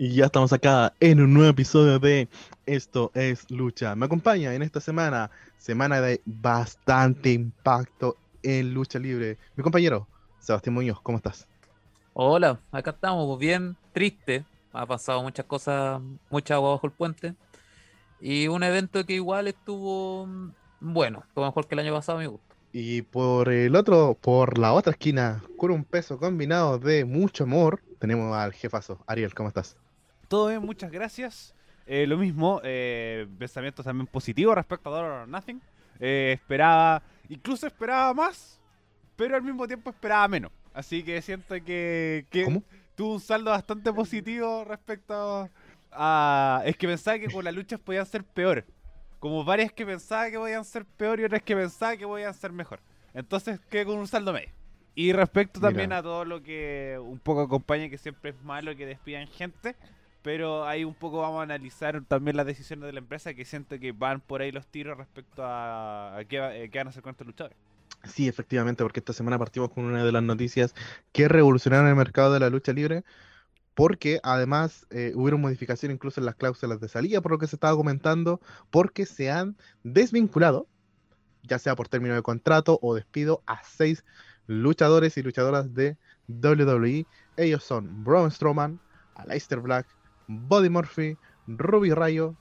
Y ya estamos acá en un nuevo episodio de Esto es Lucha. Me acompaña en esta semana, semana de bastante impacto en lucha libre. Mi compañero, Sebastián Muñoz, ¿cómo estás? Hola, acá estamos, pues, bien triste. Ha pasado muchas cosas, mucha agua bajo el puente. Y un evento que igual estuvo mm, bueno, fue mejor que el año pasado, a mi gusto. Y por el otro, por la otra esquina, con un peso combinado de mucho amor, tenemos al jefazo. Ariel, ¿cómo estás? Todo bien, muchas gracias. Eh, lo mismo, eh, pensamientos también positivos respecto a Dollar or Nothing. Eh, esperaba, incluso esperaba más, pero al mismo tiempo esperaba menos. Así que siento que, que ¿Cómo? tuvo un saldo bastante positivo respecto a... Es que pensaba que con las luchas podían ser peor. Como varias que pensaba que podían ser peor y otras que pensaba que podían ser mejor. Entonces quedé con un saldo medio. Y respecto también Mira. a todo lo que un poco acompaña, que siempre es malo que despidan gente, pero ahí un poco vamos a analizar también las decisiones de la empresa que siento que van por ahí los tiros respecto a, qué, eh, qué van a hacer con estos luchadores. Sí, efectivamente, porque esta semana partimos con una de las noticias que revolucionaron el mercado de la lucha libre, porque además eh, hubieron modificaciones incluso en las cláusulas de salida, por lo que se estaba comentando, porque se han desvinculado, ya sea por término de contrato o despido, a seis luchadores y luchadoras de WWE. Ellos son Braun Strowman, Aleister Black, Buddy Murphy, Ruby Rayo,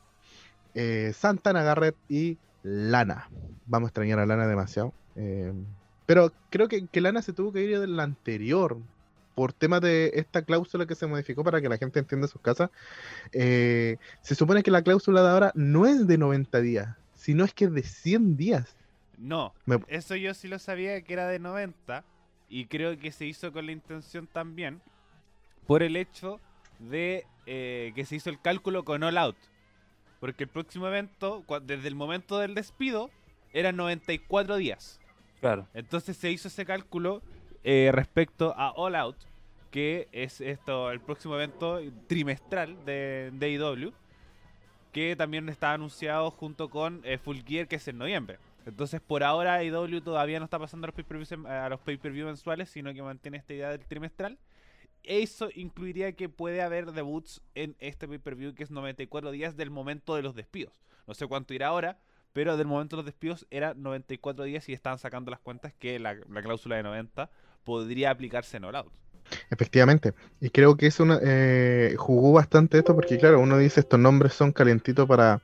eh, Santana Garrett y Lana. Vamos a extrañar a Lana demasiado. eh, pero creo que, que Lana se tuvo que ir del anterior por temas de esta cláusula que se modificó para que la gente entienda sus casas. Eh, se supone que la cláusula de ahora no es de 90 días, sino es que es de 100 días. No, Me- eso yo sí lo sabía que era de 90 y creo que se hizo con la intención también por el hecho de eh, que se hizo el cálculo con All Out. Porque el próximo evento, desde el momento del despido, eran 94 días. Claro. Entonces se hizo ese cálculo eh, respecto a All Out, que es esto el próximo evento trimestral de, de AEW, que también está anunciado junto con eh, Full Gear, que es en noviembre. Entonces por ahora AEW todavía no está pasando a los pay-per-view mensuales, sino que mantiene esta idea del trimestral. Eso incluiría que puede haber debuts en este pay-per-view que es 94 días del momento de los despidos. No sé cuánto irá ahora, pero del momento de los despidos era 94 días y estaban sacando las cuentas que la, la cláusula de 90 podría aplicarse en All Out. Efectivamente. Y creo que eso eh, jugó bastante esto porque, claro, uno dice estos nombres son calentitos para,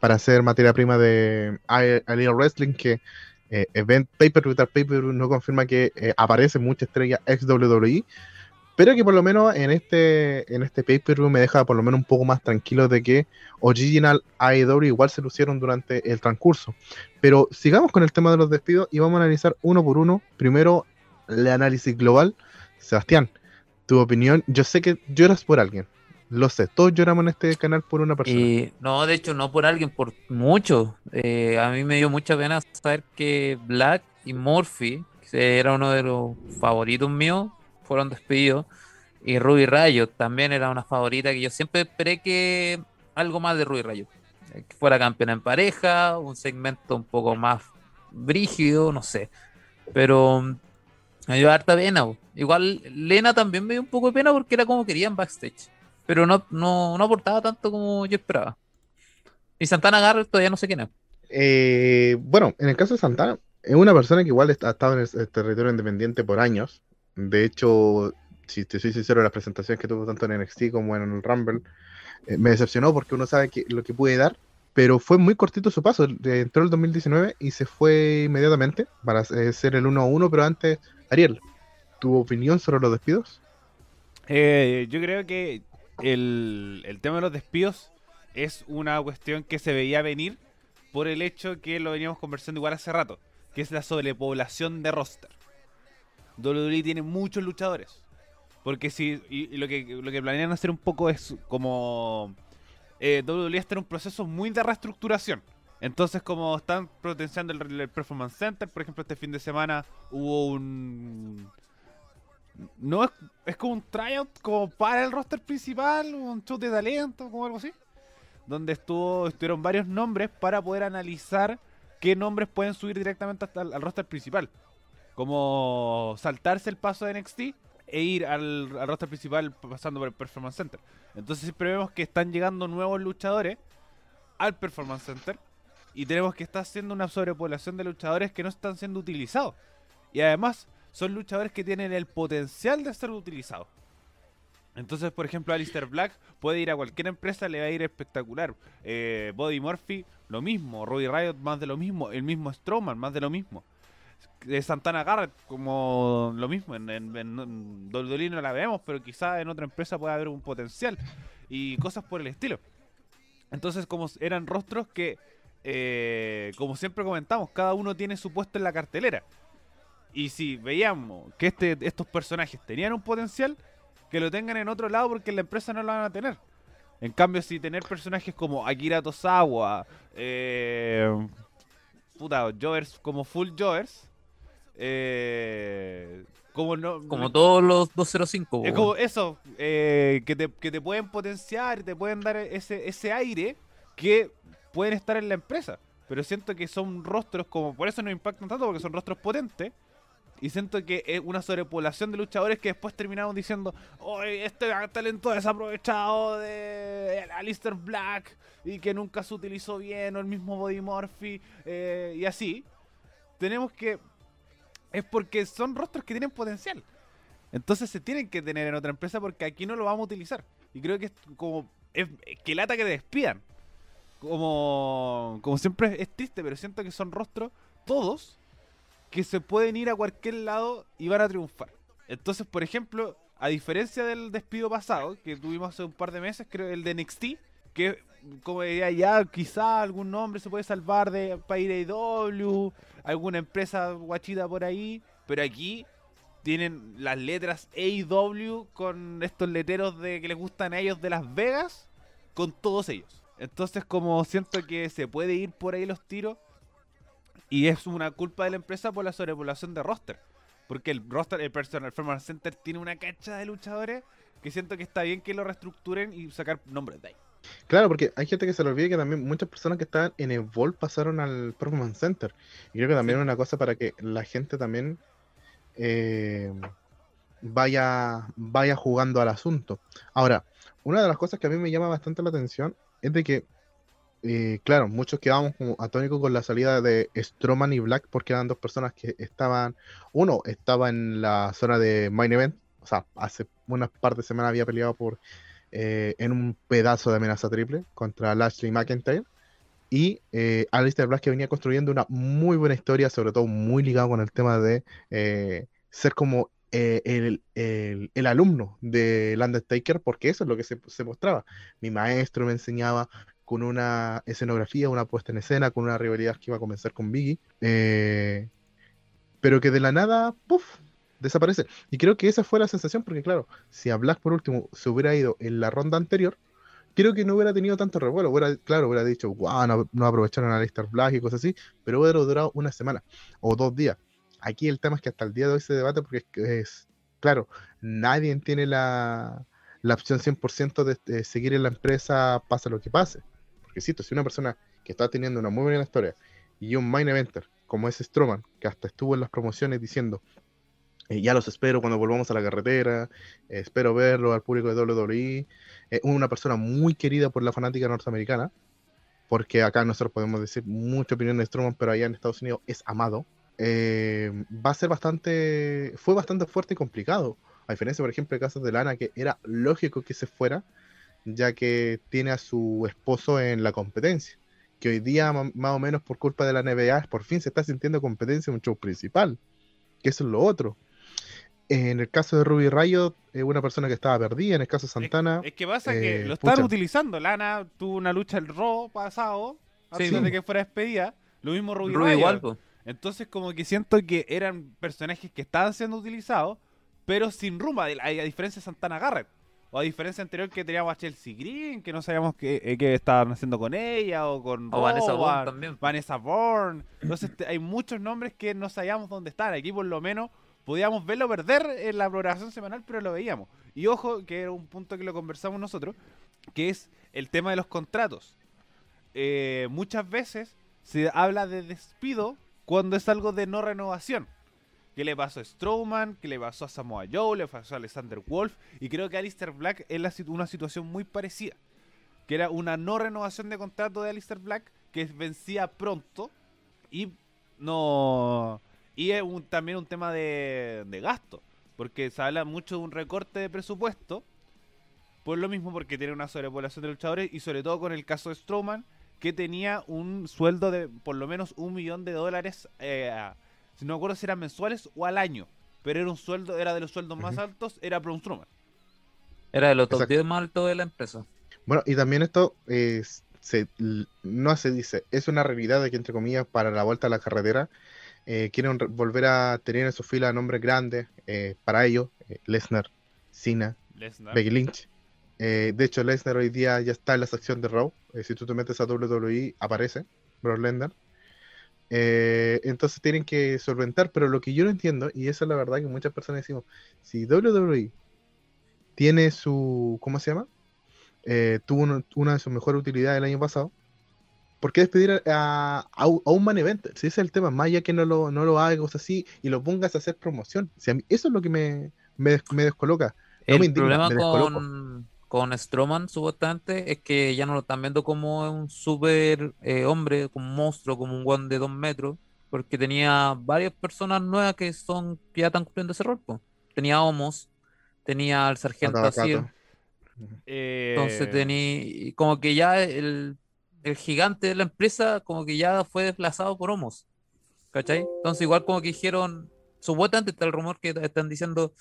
para hacer materia prima de Alien Wrestling, que eh, event tras pay-per-view no confirma que eh, aparece mucha estrella ex WWE, pero que por lo menos en este, en este pay-per-view me deja por lo menos un poco más tranquilo de que Original AEW igual se lucieron durante el transcurso. Pero sigamos con el tema de los despidos y vamos a analizar uno por uno. Primero, el análisis global. Sebastián, tu opinión. Yo sé que lloras por alguien. Lo sé, todos lloramos en este canal por una persona. Y no, de hecho, no por alguien, por mucho. Eh, a mí me dio mucha pena saber que Black y Murphy, que era uno de los favoritos míos, fueron despedidos. Y Ruby Rayo también era una favorita que yo siempre esperé que algo más de Ruby Rayo. Eh, Que fuera campeona en pareja, un segmento un poco más brígido, no sé. Pero mm, me dio harta pena. Igual Lena también me dio un poco de pena porque era como querían backstage. Pero no, no, no aportaba tanto como yo esperaba. Y Santana Garrett todavía no sé quién es. Eh, bueno, en el caso de Santana, es una persona que igual ha estado en el territorio independiente por años. De hecho, si te soy sincero, las presentaciones que tuvo tanto en NXT como en el Rumble eh, me decepcionó porque uno sabe que, lo que puede dar, pero fue muy cortito su paso. Eh, Entró el 2019 y se fue inmediatamente para eh, ser el 1 a 1, pero antes, Ariel, ¿tu opinión sobre los despidos? Eh, yo creo que el, el tema de los despidos es una cuestión que se veía venir por el hecho que lo veníamos conversando igual hace rato, que es la sobrepoblación de roster. WWE tiene muchos luchadores. Porque si y, lo que lo que planean hacer un poco es como eh, WWE está en un proceso muy de reestructuración. Entonces, como están potenciando el, Performance Center, por ejemplo, este fin de semana hubo un no es, es como un tryout como para el roster principal, un show de talento, como algo así. Donde estuvo, estuvieron varios nombres para poder analizar qué nombres pueden subir directamente hasta el, al roster principal. Como saltarse el paso de NXT e ir al, al roster principal pasando por el Performance Center. Entonces siempre vemos que están llegando nuevos luchadores al Performance Center y tenemos que estar haciendo una sobrepoblación de luchadores que no están siendo utilizados. Y además son luchadores que tienen el potencial de ser utilizados. Entonces, por ejemplo, Alistair Black puede ir a cualquier empresa, le va a ir espectacular. Eh, Body Murphy, lo mismo. Ruby Riot, más de lo mismo. El mismo Strowman, más de lo mismo. De Santana Garrett, como lo mismo. En, en, WWE no la vemos, pero quizá en otra empresa pueda haber un potencial. Y cosas por el estilo. Entonces, como eran rostros que, eh, como siempre comentamos, cada uno tiene su puesto en la cartelera. Y si veíamos que este, estos personajes tenían un potencial, que lo tengan en otro lado porque en la empresa no lo van a tener. En cambio, si tener personajes como Akira Tosawa, eh, puta, Jovers como Full Jovers, eh, como no, Como todos los 205. es como eso, eh, que, te, que te pueden potenciar y te pueden dar ese, ese aire que pueden estar en la empresa. Pero siento que son rostros como, por eso no impactan tanto, porque son rostros potentes. Y siento que es una sobrepoblación de luchadores que después terminaron diciendo, oye, este talento desaprovechado de Alistair Black y que nunca se utilizó bien, o el mismo Body Murphy, eh, y así. Tenemos que... Es porque son rostros que tienen potencial. Entonces se tienen que tener en otra empresa porque aquí no lo vamos a utilizar. Y creo que es como. Es, que lata que te despidan. Como. Como siempre es triste, pero siento que son rostros, todos, que se pueden ir a cualquier lado y van a triunfar. Entonces, por ejemplo, a diferencia del despido pasado, que tuvimos hace un par de meses, creo el de NXT, que como diría ya, quizá algún nombre se puede salvar de IW, alguna empresa guachita por ahí, pero aquí tienen las letras AEW con estos letreros de que les gustan a ellos de Las Vegas, con todos ellos. Entonces como siento que se puede ir por ahí los tiros y es una culpa de la empresa por la sobrepoblación de roster. Porque el roster, el Personal Performance Center tiene una cacha de luchadores que siento que está bien que lo reestructuren y sacar nombres de ahí. Claro, porque hay gente que se le olvida que también muchas personas que estaban en Evolve pasaron al Performance Center. Y creo que también es una cosa para que la gente también eh, vaya, vaya jugando al asunto. Ahora, una de las cosas que a mí me llama bastante la atención es de que, eh, claro, muchos quedamos como atónicos con la salida de Strowman y Black porque eran dos personas que estaban, uno estaba en la zona de Main Event, o sea, hace unas par de semanas había peleado por eh, en un pedazo de amenaza triple contra Lashley McIntyre. Y eh, Alistair Black que venía construyendo una muy buena historia, sobre todo muy ligado con el tema de eh, ser como eh, el, el- el alumno del Undertaker, porque eso es lo que se, se mostraba. Mi maestro me enseñaba con una escenografía, una puesta en escena, con una rivalidad que iba a comenzar con Biggie, eh, pero que de la nada, ¡puf! Desaparece. Y creo que esa fue la sensación, porque claro, si a Black por último se hubiera ido en la ronda anterior, creo que no hubiera tenido tanto revuelo. Hubiera, claro, hubiera dicho, wow, no, aprovecharon a Alistair Black y cosas así, pero hubiera durado una semana o dos días. Aquí el tema es que hasta el día de hoy se debate porque es, es- claro, nadie tiene la, la opción 100% de, de seguir en la empresa, pase lo que pase. Porque cito, si una persona que está teniendo una muy buena historia y un main eventer como es Strowman, que hasta estuvo en las promociones diciendo, eh, ya los espero cuando volvamos a la carretera, eh, espero verlo al público de WWE, eh, una persona muy querida por la fanática norteamericana, porque acá nosotros podemos decir mucha opinión de Strowman, pero allá en Estados Unidos es amado, eh, va a ser bastante, fue bastante fuerte y complicado, a diferencia, por ejemplo, de casos de Lana, que era lógico que se fuera, ya que tiene a su esposo en la competencia, que hoy día, más o menos por culpa de la NBA, por fin se está sintiendo competencia en un show principal, que eso es lo otro. En el caso de Ruby Riot, es una persona que estaba perdida, en el caso de Santana, Es que pasa que eh, lo están pucha. utilizando. Lana tuvo una lucha el Raw pasado, Sí. antes de que fuera despedida. Lo mismo Ruby, Ruby igual, po. Entonces como que siento que eran personajes que estaban siendo utilizados, pero sin rumbo, a, a diferencia de Santana Garrett. O a diferencia anterior que teníamos a Chelsea Green, que no sabíamos qué, eh, qué estaban haciendo con ella, o con O Vanessa Bourne también. Vanessa Bourne. Entonces hay muchos nombres que no sabíamos dónde están. Aquí por lo menos podíamos verlo perder en la programación semanal, pero lo veíamos. Y ojo, que era un punto que lo conversamos nosotros, que es el tema de los contratos. Eh, muchas veces se habla de despido cuando es algo de no renovación. ¿Qué le pasó a Strowman? ¿Qué le pasó a Samoa Joe? ¿Le pasó a Alexander Wolf? Y creo que Alistair Black es la una situación muy parecida. Que era una no renovación de contrato de Alistair Black que vencía pronto y no. Y es un- también un tema de, de gasto. Porque se habla mucho de un recorte de presupuesto. Por lo mismo, porque tiene una sobrepoblación de luchadores. Y sobre todo con el caso de Strowman, que tenía un sueldo de por lo menos un millón de dólares. eh, a- si no me acuerdo si eran mensuales o al año. Pero era un sueldo, era de los sueldos más altos, era Braun Strowman. Era de los top Exacto. 10 más altos de la empresa. Bueno, y también esto eh, se, no se dice, es una realidad de que, entre comillas, para la vuelta a la carretera, eh, quieren re- volver a tener en su fila nombres grandes eh, para ellos, eh, Lesnar, Cena, Lesnar. Becky Lynch. Eh, de hecho, Lesnar hoy día ya está en la sección de Raw. Si tú te metes a WWE, aparece Brock Lesnar. Eh, entonces tienen que solventar, pero lo que yo no entiendo, y esa es la verdad que muchas personas decimos, si WWE tiene su, ¿cómo se llama? Eh, tuvo uno- una de sus mejores utilidades el año pasado, ¿por qué despedir a, a un- a un man event? Si ese es el tema, más ya que no lo, no lo hagas así y lo pongas a hacer promoción. Si a mí- eso es lo que me, me, me descoloca. No el me indigna, problema me con, con Strowman, supuestamente, es que ya no lo están viendo como un super eh, hombre, como un monstruo, como un one de dos metros, porque tenía varias personas nuevas que son que ya están cumpliendo ese rol. po. Tenía Homos, tenía al Sargento. Asir, Eh, entonces tenía, como que ya el, el gigante de la empresa, como que ya fue desplazado por Homos, ¿cachai? Entonces, igual como que dijeron, supuestamente está el rumor que están diciendo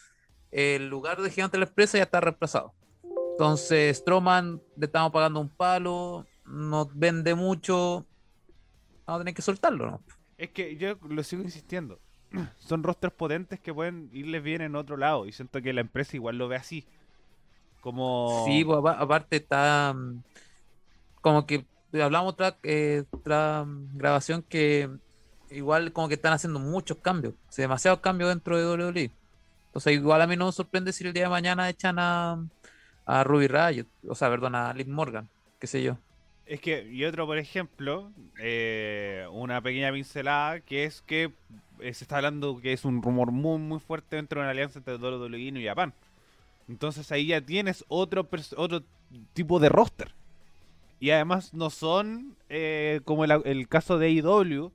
el lugar de gigante de la empresa ya está reemplazado. Entonces, Strowman le estamos pagando un palo, no vende mucho, vamos a tener que soltarlo, ¿no? Es que yo lo sigo insistiendo. Son rosters potentes que pueden irles bien en otro lado. Y siento que la empresa igual lo ve así. Como. Sí, pues, apa- aparte está mm, como que hablamos otra, eh, mm, grabación que igual como que están haciendo muchos cambios, o demasiados cambios dentro de WWE. Entonces igual a mí no me sorprende si el día de mañana echan a, Ruby Riot, o sea, perdón, a Liv Morgan, qué sé yo. Es que, y otro, por ejemplo, eh, una pequeña pincelada, que es que eh, se está hablando que es un rumor muy, muy fuerte dentro de una alianza entre WWE y Japan. Entonces ahí ya tienes otro, otro tipo de roster. Y además no son eh, como el, el caso de AEW,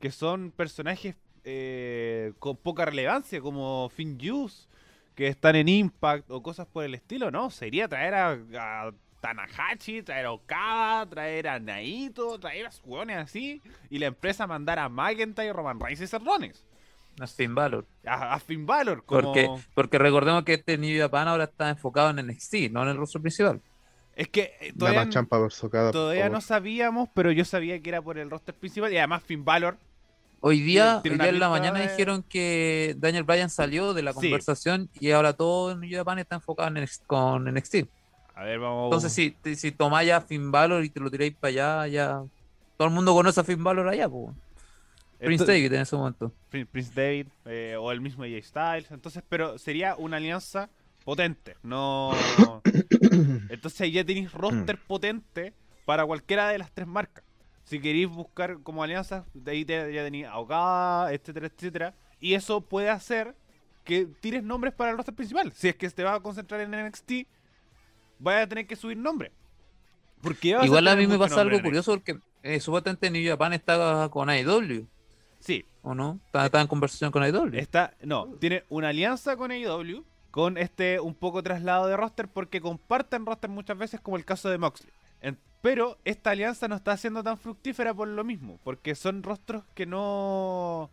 que son personajes eh, con poca relevancia, como Finn Juice, que están en Impact o cosas por el estilo, ¿no? Sería traer a, a Tanahashi, traer a Okada, traer a Naito, traer a hueones así, y la empresa mandar a McIntyre, Roman Reigns y Seth Rollins. No es Finn Balor. A, a Finn Balor, como... Porque, porque recordemos que este New Japan ahora está enfocado en NXT, no en el rostro principal. Es que eh, todavía, champa por socada, por todavía no sabíamos, pero yo sabía que era por el roster principal, y además Finn Balor Hoy día, tiene hoy día en la mañana de- dijeron que Daniel Bryan salió de la Sí. conversación y ahora todo en New Japan está enfocado en con NXT. A ver, vamos. Entonces, si, si tomáis a Finn Balor y te lo tiráis para allá, ya. Todo el mundo conoce a Finn Balor allá, pues. Prince Esto- David en ese momento. Prin- Prince David eh, o el mismo AJ Styles. Entonces, pero sería una alianza potente. No. Entonces ahí ya tenéis roster potente para cualquiera de las tres marcas. Si queréis buscar como alianzas, de ahí te- ya tenéis a Okada, etcétera, etcétera. Y eso puede hacer que tires nombres para el roster principal. Si es que te vas a concentrar en NXT, vaya a tener que subir nombres. Porque vas Igual a tener mí me pasa algo curioso porque eh, supuestamente New Japan está con AEW, Sí, ¿o no? Está, está en conversación con AEW. Está, no, tiene una alianza con AEW, con este un poco traslado de roster, porque comparten roster muchas veces, como el caso de Moxley. Pero esta alianza no está siendo tan fructífera por lo mismo, porque son rostros que no,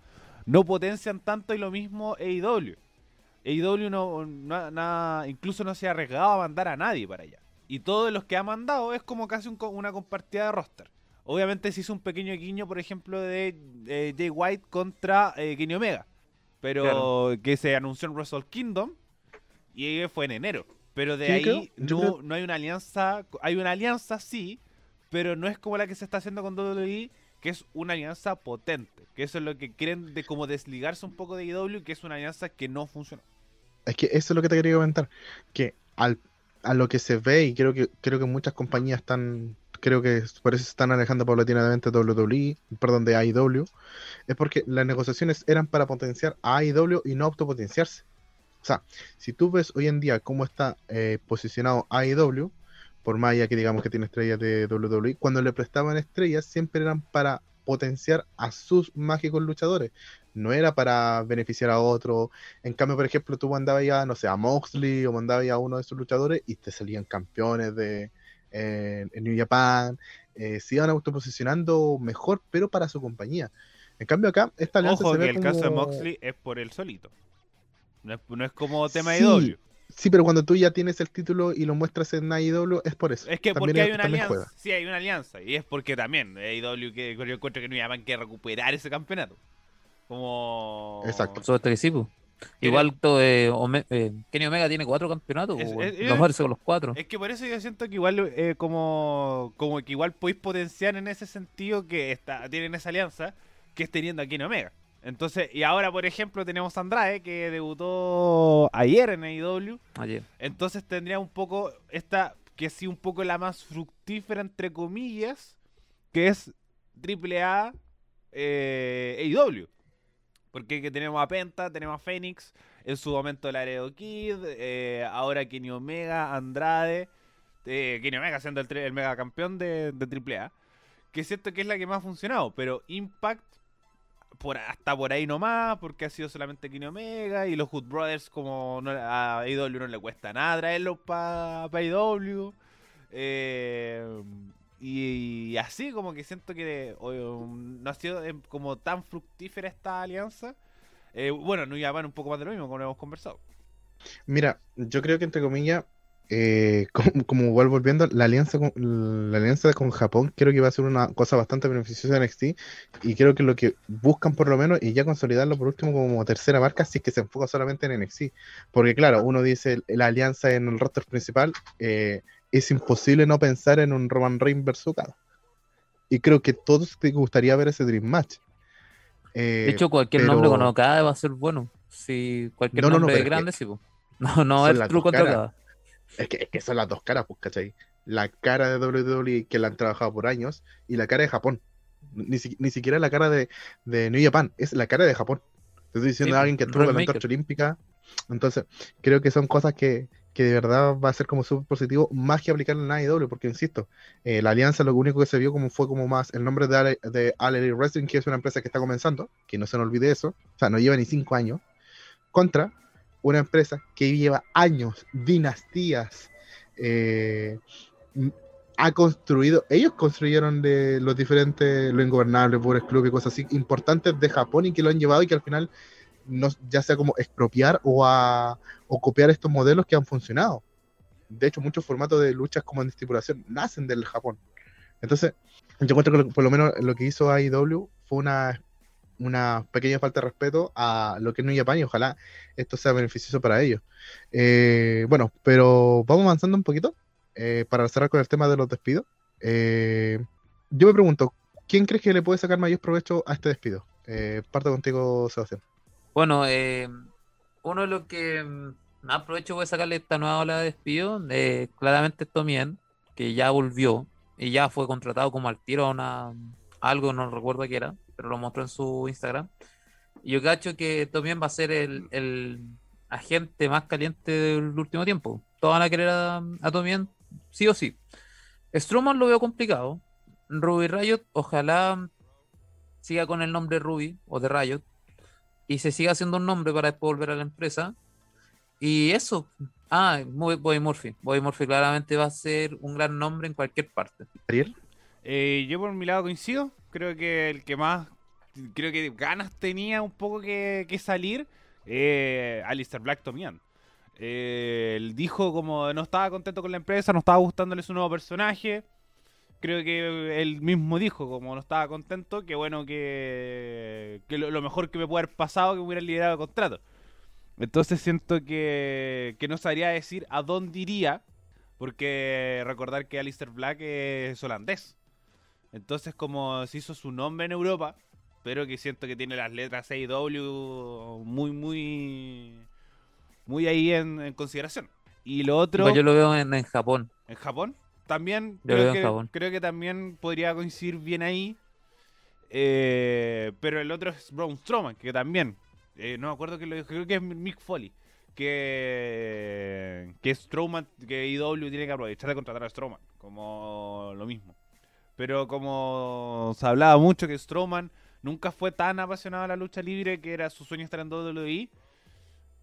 no potencian tanto y lo mismo AEW. AEW no, no- nada- incluso no se ha arriesgado a mandar a nadie para allá. Y todos los que ha mandado es como casi un una compartida de roster. Obviamente se hizo un pequeño guiño, por ejemplo, de eh, Jay White contra eh, Kenny Omega. Pero Claro. que se anunció en Wrestle Kingdom y fue en enero. Pero de ahí no, creo- no hay una alianza. Hay una alianza, sí, pero no es como la que se está haciendo con WWE, que es una alianza potente. Que eso es lo que quieren de como desligarse un poco de IW, que es una alianza que no funciona. Es que eso es lo que te quería comentar. Que al, a lo que se ve, y creo que creo que muchas compañías están creo que por eso se están alejando paulatinamente de WWE, perdón, de AEW, es porque las negociaciones eran para potenciar a AEW y no autopotenciarse. O sea, si tú ves hoy en día cómo está eh, posicionado AEW, por más allá que digamos que tiene estrellas de WWE, cuando le prestaban estrellas siempre eran para potenciar a sus mágicos luchadores. No era para beneficiar a otro. En cambio, por ejemplo, tú mandabas ya, no sé, a Moxley o mandabas ya a uno de sus luchadores y te salían campeones de en, New Japan. Eh, se iban autoposicionando mejor, pero para su compañía. En cambio, acá, esta alianza Ojo se ve que el como... caso de Moxley es por él solito. No es, no es como tema de Sí, W. Sí, pero cuando tú ya tienes el título y lo muestras en AEW, es por eso. Es que También porque hay es- una alianza. juega. Sí, hay una alianza. Y es porque también AEW que yo encuentro que no llaman que recuperar ese campeonato. Como. Exacto. Que sí. Igual todo, eh, Ome- eh, Kenny Omega tiene cuatro campeonatos, Es- es- weón. mejor con los cuatro. Es que por eso yo siento que igual eh, como, como que igual podéis potenciar en ese sentido que está, tienen esa alianza que es teniendo aquí en Omega. Entonces, y ahora por ejemplo tenemos a Andrade que debutó ayer en AEW. Ayer. Entonces tendría un poco esta, que sí un poco la más fructífera entre comillas, que es AAA eh, AEW. Porque que tenemos a Penta, tenemos a Phoenix, en su momento Laredo Kid, eh, ahora Kenny Omega, Andrade, eh, Kenny Omega siendo el, el mega campeón de, de AAA, que siento que es la que más ha funcionado, pero Impact por, hasta por ahí nomás, porque ha sido solamente Kenny Omega y los Hood Brothers como a AEW no le cuesta nada traerlos para pa AEW. eh, y, así como que siento que o, no ha sido eh, como tan fructífera esta alianza. Eh, bueno, no llaman un poco más de lo mismo, como hemos conversado. Mira, yo creo que entre comillas, eh, como, como igual volviendo, la alianza con, la alianza con Japón creo que va a ser una cosa bastante beneficiosa en NXT y creo que lo que buscan por lo menos y ya consolidarlo por último como tercera marca si es que se enfoca solamente en NXT. Porque claro, uno dice la alianza en el roster principal, eh, es imposible no pensar en un Roman Reigns versus Okada. Y creo que todos te gustaría ver ese Dream Match. Eh, De hecho, cualquier nombre con Okada va a ser bueno. Si cualquier No, no, no, nombre es grande, sí, pues. No, no es true contra. Okada. Es que, es que son las dos caras, pues, ¿cachai? La cara de WWE que la han trabajado por años y la cara de Japón. Ni, si- ni siquiera la cara de, de New Japan, es la cara de Japón. Te estoy diciendo Sí, a alguien que estuvo con la antorcha olímpica. Entonces, creo que son cosas que, que de verdad va a ser como súper positivo, más que aplicar en AEW, porque insisto, eh, la alianza lo único que se vio como fue como más el nombre de, Ale- de All Elite Wrestling, que es una empresa que está comenzando, que no se nos olvide eso, o sea, no lleva ni cinco años, contra una empresa que lleva años, dinastías, eh, ha construido, ellos construyeron de los diferentes, lo ingobernable, pobres club y cosas así importantes de Japón y que lo han llevado y que al final no, ya sea como expropiar o, a, copiar estos modelos que han funcionado. De hecho, muchos formatos de luchas como en estipulación nacen del Japón. Entonces, yo encuentro que por lo menos lo que hizo AEW fue una, una pequeña falta de respeto a lo que es New Japan y ojalá esto sea beneficioso para ellos. Eh, bueno, pero vamos avanzando un poquito eh, para cerrar con el tema de los despidos. Eh, yo me pregunto, ¿quién crees que le puede sacar mayor provecho a este despido? Eh, parto contigo, Sebastián. Bueno, eh, uno de los que más provecho puede sacarle esta nueva ola de despido, eh, claramente es Tomien, que ya volvió y ya fue contratado como al tiro a una, algo, no recuerdo qué era, pero lo mostró en su Instagram. Y yo cacho que Tomien va a ser el, el agente más caliente del último tiempo. Todos van a querer a, a Tomien, sí o sí. Strowman lo veo complicado. Ruby Riot, ojalá siga con el nombre Ruby o de Riot y se siga haciendo un nombre para después volver a la empresa. Y eso. Ah, Bobby Murphy. Bobby Murphy claramente va a ser un gran nombre en cualquier parte. Ariel. Eh, yo por mi lado coincido. Creo que el que más, creo que ganas tenía un poco que, salir, eh, Alistair Black Tomian. Eh, él dijo como no estaba contento con la empresa, no estaba gustándole su nuevo personaje. Creo que él mismo dijo como no estaba contento, que bueno que, que lo, mejor que me puede haber pasado que hubiera liderado el contrato. Entonces siento que, que no sabría decir a dónde iría, porque recordar que Alistair Black es holandés. Entonces como se hizo su nombre en Europa, pero que siento que tiene las letras AEW muy, muy, muy ahí en, en consideración. Y lo otro, Yo lo veo en, en Japón. en Japón, también Yo lo veo creo en que, Japón. creo que también podría coincidir bien ahí. Eh, pero el otro es Braun Strowman, que también, eh, no me acuerdo que lo dijo, creo que es Mick Foley. Que, que Strowman, que IW tiene que aprovechar de contratar a Strowman, como lo mismo. Pero como se hablaba mucho que Strowman nunca fue tan apasionado a la lucha libre, que era su sueño estar en WWE,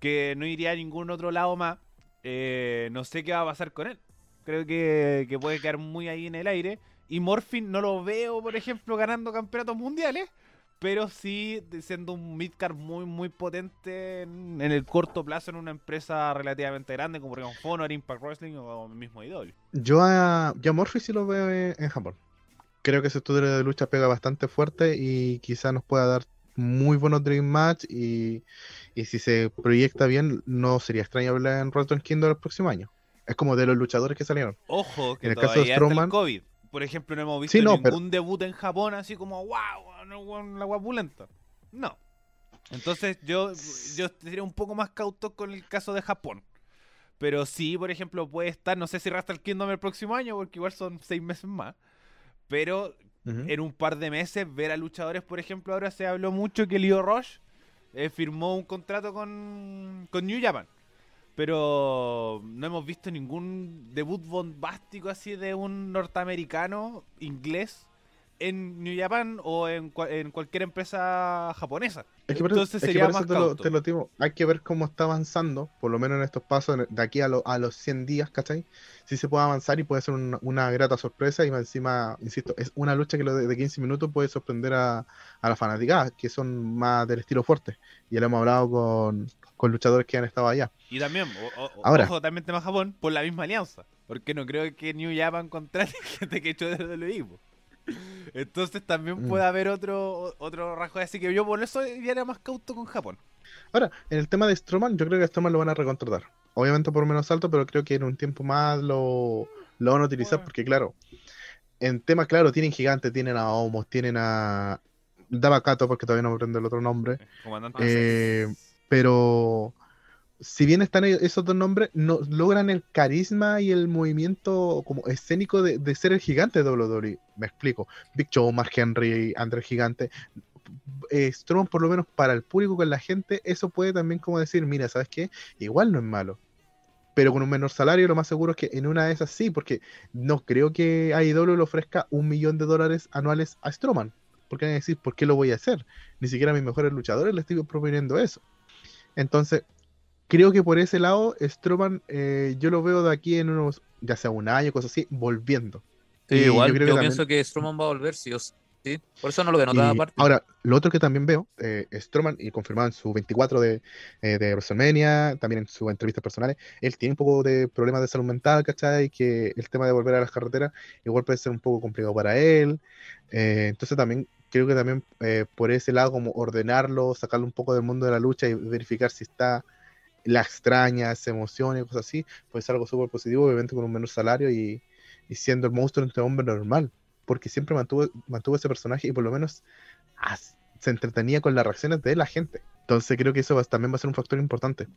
que no iría a ningún otro lado más. Eh, no sé qué va a pasar con él. Creo que, que puede quedar muy ahí en el aire. Y Morphin no lo veo, por ejemplo, ganando campeonatos mundiales. Pero sí siendo un midcard muy, muy potente en, el corto plazo en una empresa relativamente grande como Ring Honor, Impact Wrestling o mismo IW. Yo a, yo a Morphy sí lo veo en, en Japón. Creo que ese estudio de lucha pega bastante fuerte y quizá nos pueda dar muy buenos Dream Match y, y si se proyecta bien, no sería extraño verla en Wrestle Kingdom el próximo año. Es como de los luchadores que salieron. Ojo, que En el caso de el Strowman- COVID. Por ejemplo, no hemos visto Sí, no, ningún pero- debut en Japón así como, wow, no, la guapulenta. No. Entonces yo, yo sería un poco más cauto con el caso de Japón. Pero sí, por ejemplo, puede estar, no sé si Wrestle Kingdom el próximo año, porque igual son seis meses más. Pero en un par de meses ver a luchadores, por ejemplo, ahora se habló mucho que Leo Rush eh, firmó un contrato con, con New Japan. Pero no hemos visto ningún debut bombástico así de un norteamericano inglés en New Japan o en, en cualquier empresa japonesa. Es que Entonces es que sería eso más te lo, te lo digo. Hay que ver cómo está avanzando, por lo menos en estos pasos, de aquí a, lo- a los 100 días, ¿cachai? Si se puede avanzar y puede ser una, una grata sorpresa. Y encima, insisto, es una lucha que lo de, de 15 minutos puede sorprender a, a la fanaticada, que son más del estilo fuerte. Ya lo hemos hablado con, con luchadores que han estado allá. Y también, o- o- Ahora. ojo, también tema Japón, por la misma alianza. Porque no creo que New Japan contrate gente que echó desde el equipo. Entonces también Mm. puede haber otro otro rasgo. Así que yo por eso iría más cauto con Japón. Ahora, en el tema de Stroman, yo creo que a Stroman lo van a recontratar. Obviamente por menos alto, pero creo que en un tiempo más lo, lo van a utilizar Bueno. porque, claro, en tema, claro, tienen gigantes, tienen a Homos, tienen a Dabakato, porque todavía no me aprendo el otro nombre, Comandante. Eh, pero si bien están e- esos dos nombres, no logran el carisma y el movimiento como escénico de, ser el gigante de WWE. Me explico. Big Show, Mark Henry, André Gigante. Eh, Strowman, por lo menos para el público, con la gente, eso puede también como decir, mira, ¿sabes qué? Igual no es malo. Pero con un menor salario, lo más seguro es que en una de esas sí, porque no creo que AEW le ofrezca un millón de dólares anuales a Strowman. Porque van a decir, ¿por qué lo voy a hacer? Ni siquiera a mis mejores luchadores les estoy proponiendo eso. Entonces, creo que por ese lado, Strowman, eh, yo lo veo de aquí en unos, ya sea un año, cosas así, volviendo. Sí, Y yo igual, creo yo, que también- pienso que Strowman va a volver, sí o sí. Por eso no lo veo en Y otra parte. ahora, lo otro que también veo, eh, Strowman, y confirmado en su 24 de, eh, de WrestleMania, también en sus entrevistas personales, él tiene un poco de problemas de salud mental, ¿cachai? Que el tema de volver a las carreteras igual puede ser un poco complicado para él. Eh, entonces también creo que también eh, por ese lado, como ordenarlo, sacarlo un poco del mundo de la lucha y verificar si está la extraña, se emociona y cosas así, puede ser algo súper positivo, obviamente con un menor salario y, y siendo el monstruo entre hombre normal porque siempre mantuvo, mantuvo ese personaje y por lo menos se entretenía con las reacciones de la gente. Entonces creo que eso va- también va a ser un factor importante.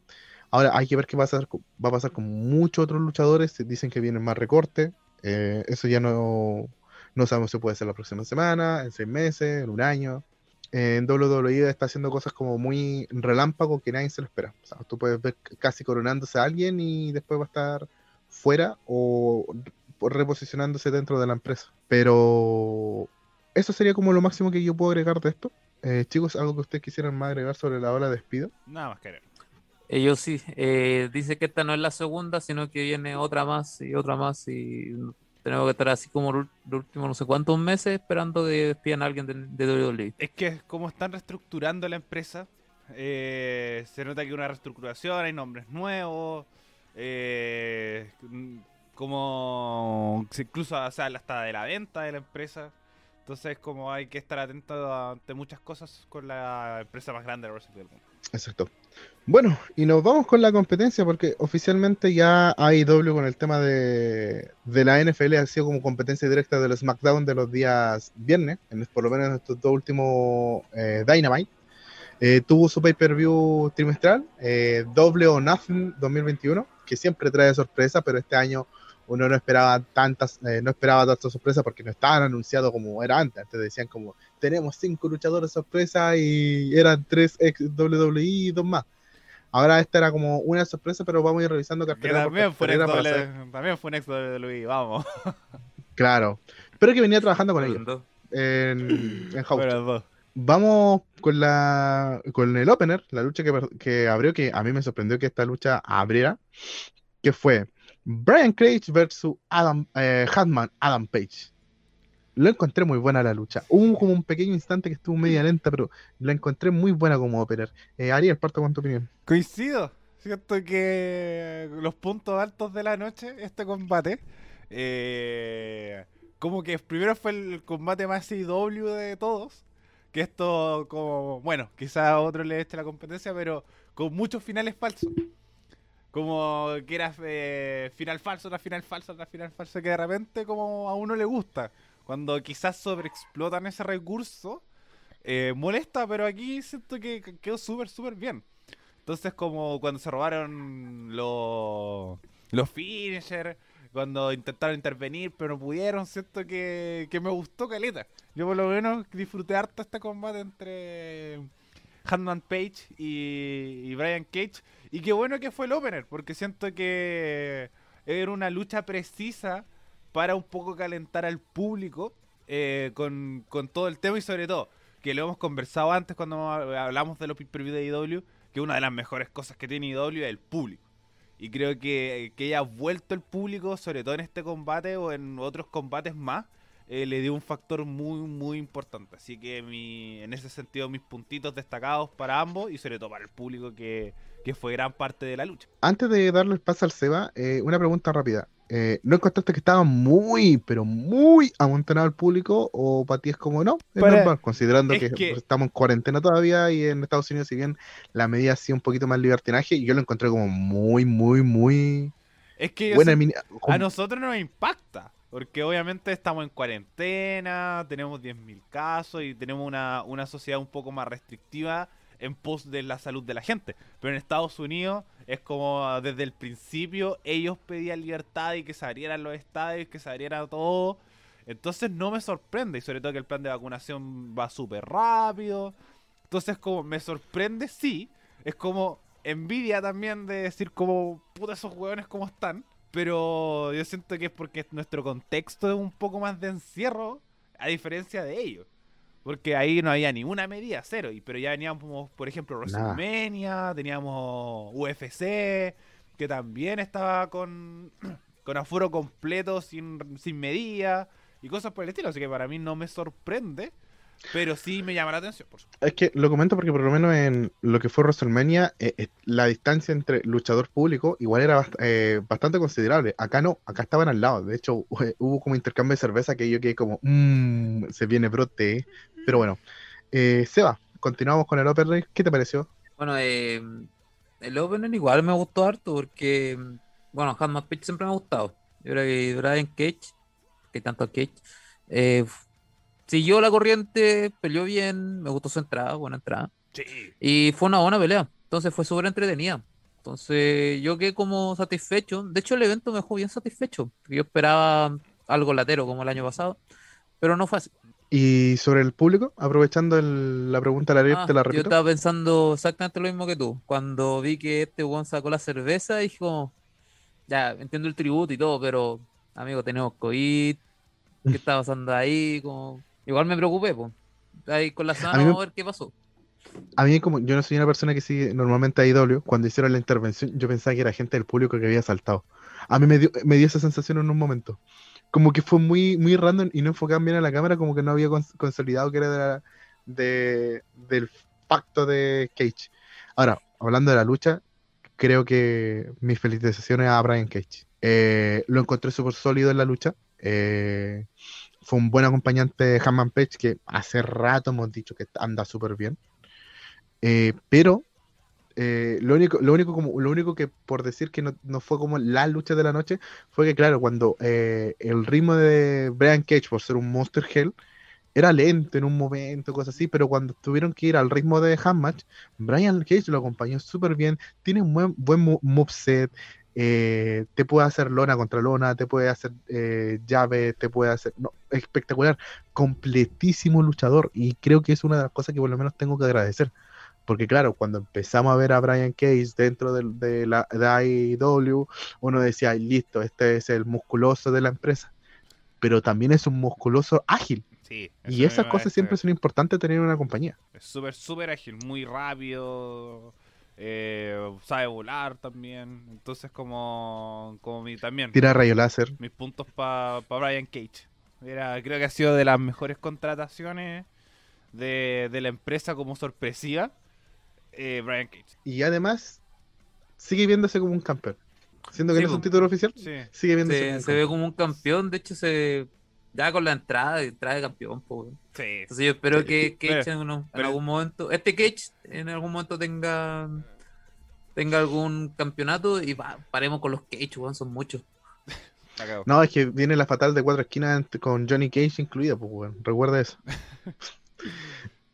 Ahora hay que ver qué va a pasar, va a pasar con muchos otros luchadores. Dicen que vienen más recortes. eh, eso ya no, no sabemos si puede ser la próxima semana, en seis meses, en un año. En WWE está haciendo cosas como muy relámpago que nadie se lo espera. O sea, tú puedes ver casi coronándose a alguien y después va a estar fuera o reposicionándose dentro de la empresa. Pero eso sería como lo máximo que yo puedo agregar de esto. Eh, chicos, algo que ustedes quisieran más agregar sobre la hora de despido. Nada más que ver. Ellos sí, eh, dice que esta no es la segunda, sino que viene otra más y otra más y tenemos que estar así como los últimos no sé cuántos meses esperando que despidan a alguien de, de WWE. Es que como están reestructurando la empresa, eh, se nota que hay una reestructuración, hay nombres nuevos, eh, mm, como incluso o sea, hasta de la venta de la empresa. Entonces como hay que estar atento ante muchas cosas con la empresa más grande de wrestling del mundo. Exacto. Bueno, y nos vamos con la competencia porque oficialmente ya AEW con el tema de, de la NFL ha sido como competencia directa del SmackDown de los días viernes, en, por lo menos en estos dos últimos eh, Dynamite. Eh, tuvo su pay-per-view trimestral, eh, Doble o Nothing 2021, que siempre trae sorpresa, pero este año uno no esperaba tantas, eh, no esperaba tantas sorpresas porque no estaban anunciados como era antes. Antes decían como tenemos cinco luchadores sorpresa y eran tres ex WWE y dos más. Ahora esta era como una sorpresa, pero vamos a ir revisando Que cartelera también fue, un cartelera doble- saber- también fue un ex Luis, vamos. Claro. Pero que venía trabajando con ellos en, en House. Vamos con la con el opener, la lucha que, que abrió, que a mí me sorprendió que esta lucha abriera, que fue Brian Cage versus Adam eh, Hatman Adam Page. Lo encontré muy buena la lucha. Hubo como un pequeño instante que estuvo media lenta, pero la encontré muy buena como opener. Eh, Ariel, parto con tu opinión. Coincido. Siento que los puntos altos de la noche, este combate, eh, como que primero fue el combate más IW de todos. Que esto, como, bueno, quizás otro le eche la competencia, pero con muchos finales falsos. Como que era eh, final falso, otra final falso, otra final falso, que de repente como a uno le gusta. Cuando quizás sobreexplotan ese recurso, eh, molesta, pero aquí siento que que quedó súper, súper bien. Entonces, como cuando se robaron los, los finisher, cuando intentaron intervenir, pero no pudieron, siento que, que me gustó caleta. Yo por lo menos disfruté harto este combate entre Handman Page y, y Brian Cage. Y qué bueno que fue el opener, porque siento que era una lucha precisa para un poco calentar al público eh, con, con todo el tema y sobre todo, que lo hemos conversado antes cuando hablamos de los pay-per-view de IW, que una de las mejores cosas que tiene IW es el público. Y creo que, que haya vuelto el público, sobre todo en este combate o en otros combates más, eh, le dio un factor muy, muy importante. Así que mi, en ese sentido mis puntitos destacados para ambos y sobre todo para el público que, que fue gran parte de la lucha. Antes de darle el paso al Seba, eh, una pregunta rápida. Eh, ¿No encontraste que estaba muy, pero muy amontonado el público? ¿O para ti es como no? Es Para- normal, considerando es que, que- estamos en cuarentena todavía y en Estados Unidos, si bien la medida ha sido un poquito más libertinaje, yo lo encontré como muy, muy, muy Es que buena. sé- mini- a nosotros nos impacta. Porque obviamente estamos en cuarentena, tenemos 10.000 casos y tenemos una, una sociedad un poco más restrictiva en pos de la salud de la gente. Pero en Estados Unidos es como ah, desde el principio ellos pedían libertad y que se abrieran los estadios, que se abriera todo. Entonces no me sorprende y sobre todo que el plan de vacunación va súper rápido. Entonces como me sorprende, sí. Es como envidia también de decir como puta esos hueones como están. Pero yo siento que es porque nuestro contexto es un poco más de encierro a diferencia de ellos. Porque ahí no había ninguna medida, cero. Y, pero ya veníamos, por ejemplo. WrestleMania, teníamos UFC, que también estaba con, con aforo completo, sin, sin medida y cosas por el estilo. Así que para mí no me sorprende, pero sí me llama la atención, por supuesto. Es que lo comento porque por lo menos en lo que fue WrestleMania, eh, eh, la distancia entre luchador público igual era bast- eh, bastante considerable. Acá no, acá estaban al lado. De hecho, hubo como intercambio de cerveza que yo quedé como, "Mm, se viene brote. ¿eh?". Pero bueno, eh, Seba, continuamos con el Open Race. ¿Qué te pareció? Bueno, eh, el opener igual me gustó harto porque, bueno, Handman Page siempre me ha gustado. Yo creo que Brian Cage, que tanto Cage, eh, siguió la corriente, peleó bien, me gustó su entrada, buena entrada. Sí. Y fue una buena pelea. Entonces fue súper entretenida. Entonces yo quedé como satisfecho. De hecho, el evento me dejó bien satisfecho. Yo esperaba algo latero como el año pasado, pero no fue así. Y sobre el público, aprovechando el- la pregunta de la Ah, te la yo repito. estaba pensando exactamente lo mismo que tú. Cuando vi que este weón sacó la cerveza, dije como, ya, entiendo el tributo y todo, pero amigo, tenemos COVID, ¿qué está pasando ahí? Como... Igual me preocupé, pues. Ahí con la semana vamos a ver qué pasó. A mí, como yo no soy una persona que sigue normalmente a IW, cuando hicieron la intervención, yo pensaba que era gente del público que había saltado. A mí me dio, me dio esa sensación en un momento. Como que fue muy, muy random y no enfocaban bien a la cámara, como que no había cons- consolidado que era de la- de- del pacto de Cage. Ahora, hablando de la lucha, creo que mis felicitaciones a Brian Cage. Eh, lo encontré súper sólido en la lucha. Eh, fue un buen acompañante de Hammond Page, que hace rato hemos dicho que anda súper bien. Eh, pero eh, lo único, lo único como, lo único que por decir que no, no fue como la lucha de la noche fue que claro, cuando eh, el ritmo de Brian Cage por ser un Monster Hell era lento en un momento, cosas así, pero cuando tuvieron que ir al ritmo de Handmatch, Brian Cage lo acompañó súper bien, tiene un buen, buen mo- moveset, eh, te puede hacer lona contra lona, te puede hacer eh, llave, te puede hacer... No, espectacular, completísimo luchador y creo que es una de las cosas que por lo menos tengo que agradecer. Porque claro, cuando empezamos a ver a Brian Cage dentro de, de la de AEW, uno decía, "Ay, listo, este es el musculoso de la empresa. Pero también es un musculoso ágil. Sí. Y esas cosas siempre son importantes tener en una compañía. Es súper, súper ágil, muy rápido. Eh, sabe volar también. Entonces, como, como mi, también. Tira rayo láser. Mis puntos para Brian Cage. Era, creo que ha sido de las mejores contrataciones de, de la empresa como sorpresiva. eh, Brian Cage. Y además, sigue viéndose como un campeón. Siendo que Sí, no es un título oficial, Sí. sigue viéndose como Se, un se ve como un campeón, de hecho se ya con la entrada, entrada de campeón, po, weón. Sí. Entonces yo espero Sí, que pero- Cage en, uno- en pero- algún momento, este Cage en algún momento tenga tenga algún campeonato y va, paremos con los Cage, weón, son muchos. No, es que viene la fatal de cuatro esquinas con Johnny Cage incluida, pues bueno, recuerda eso.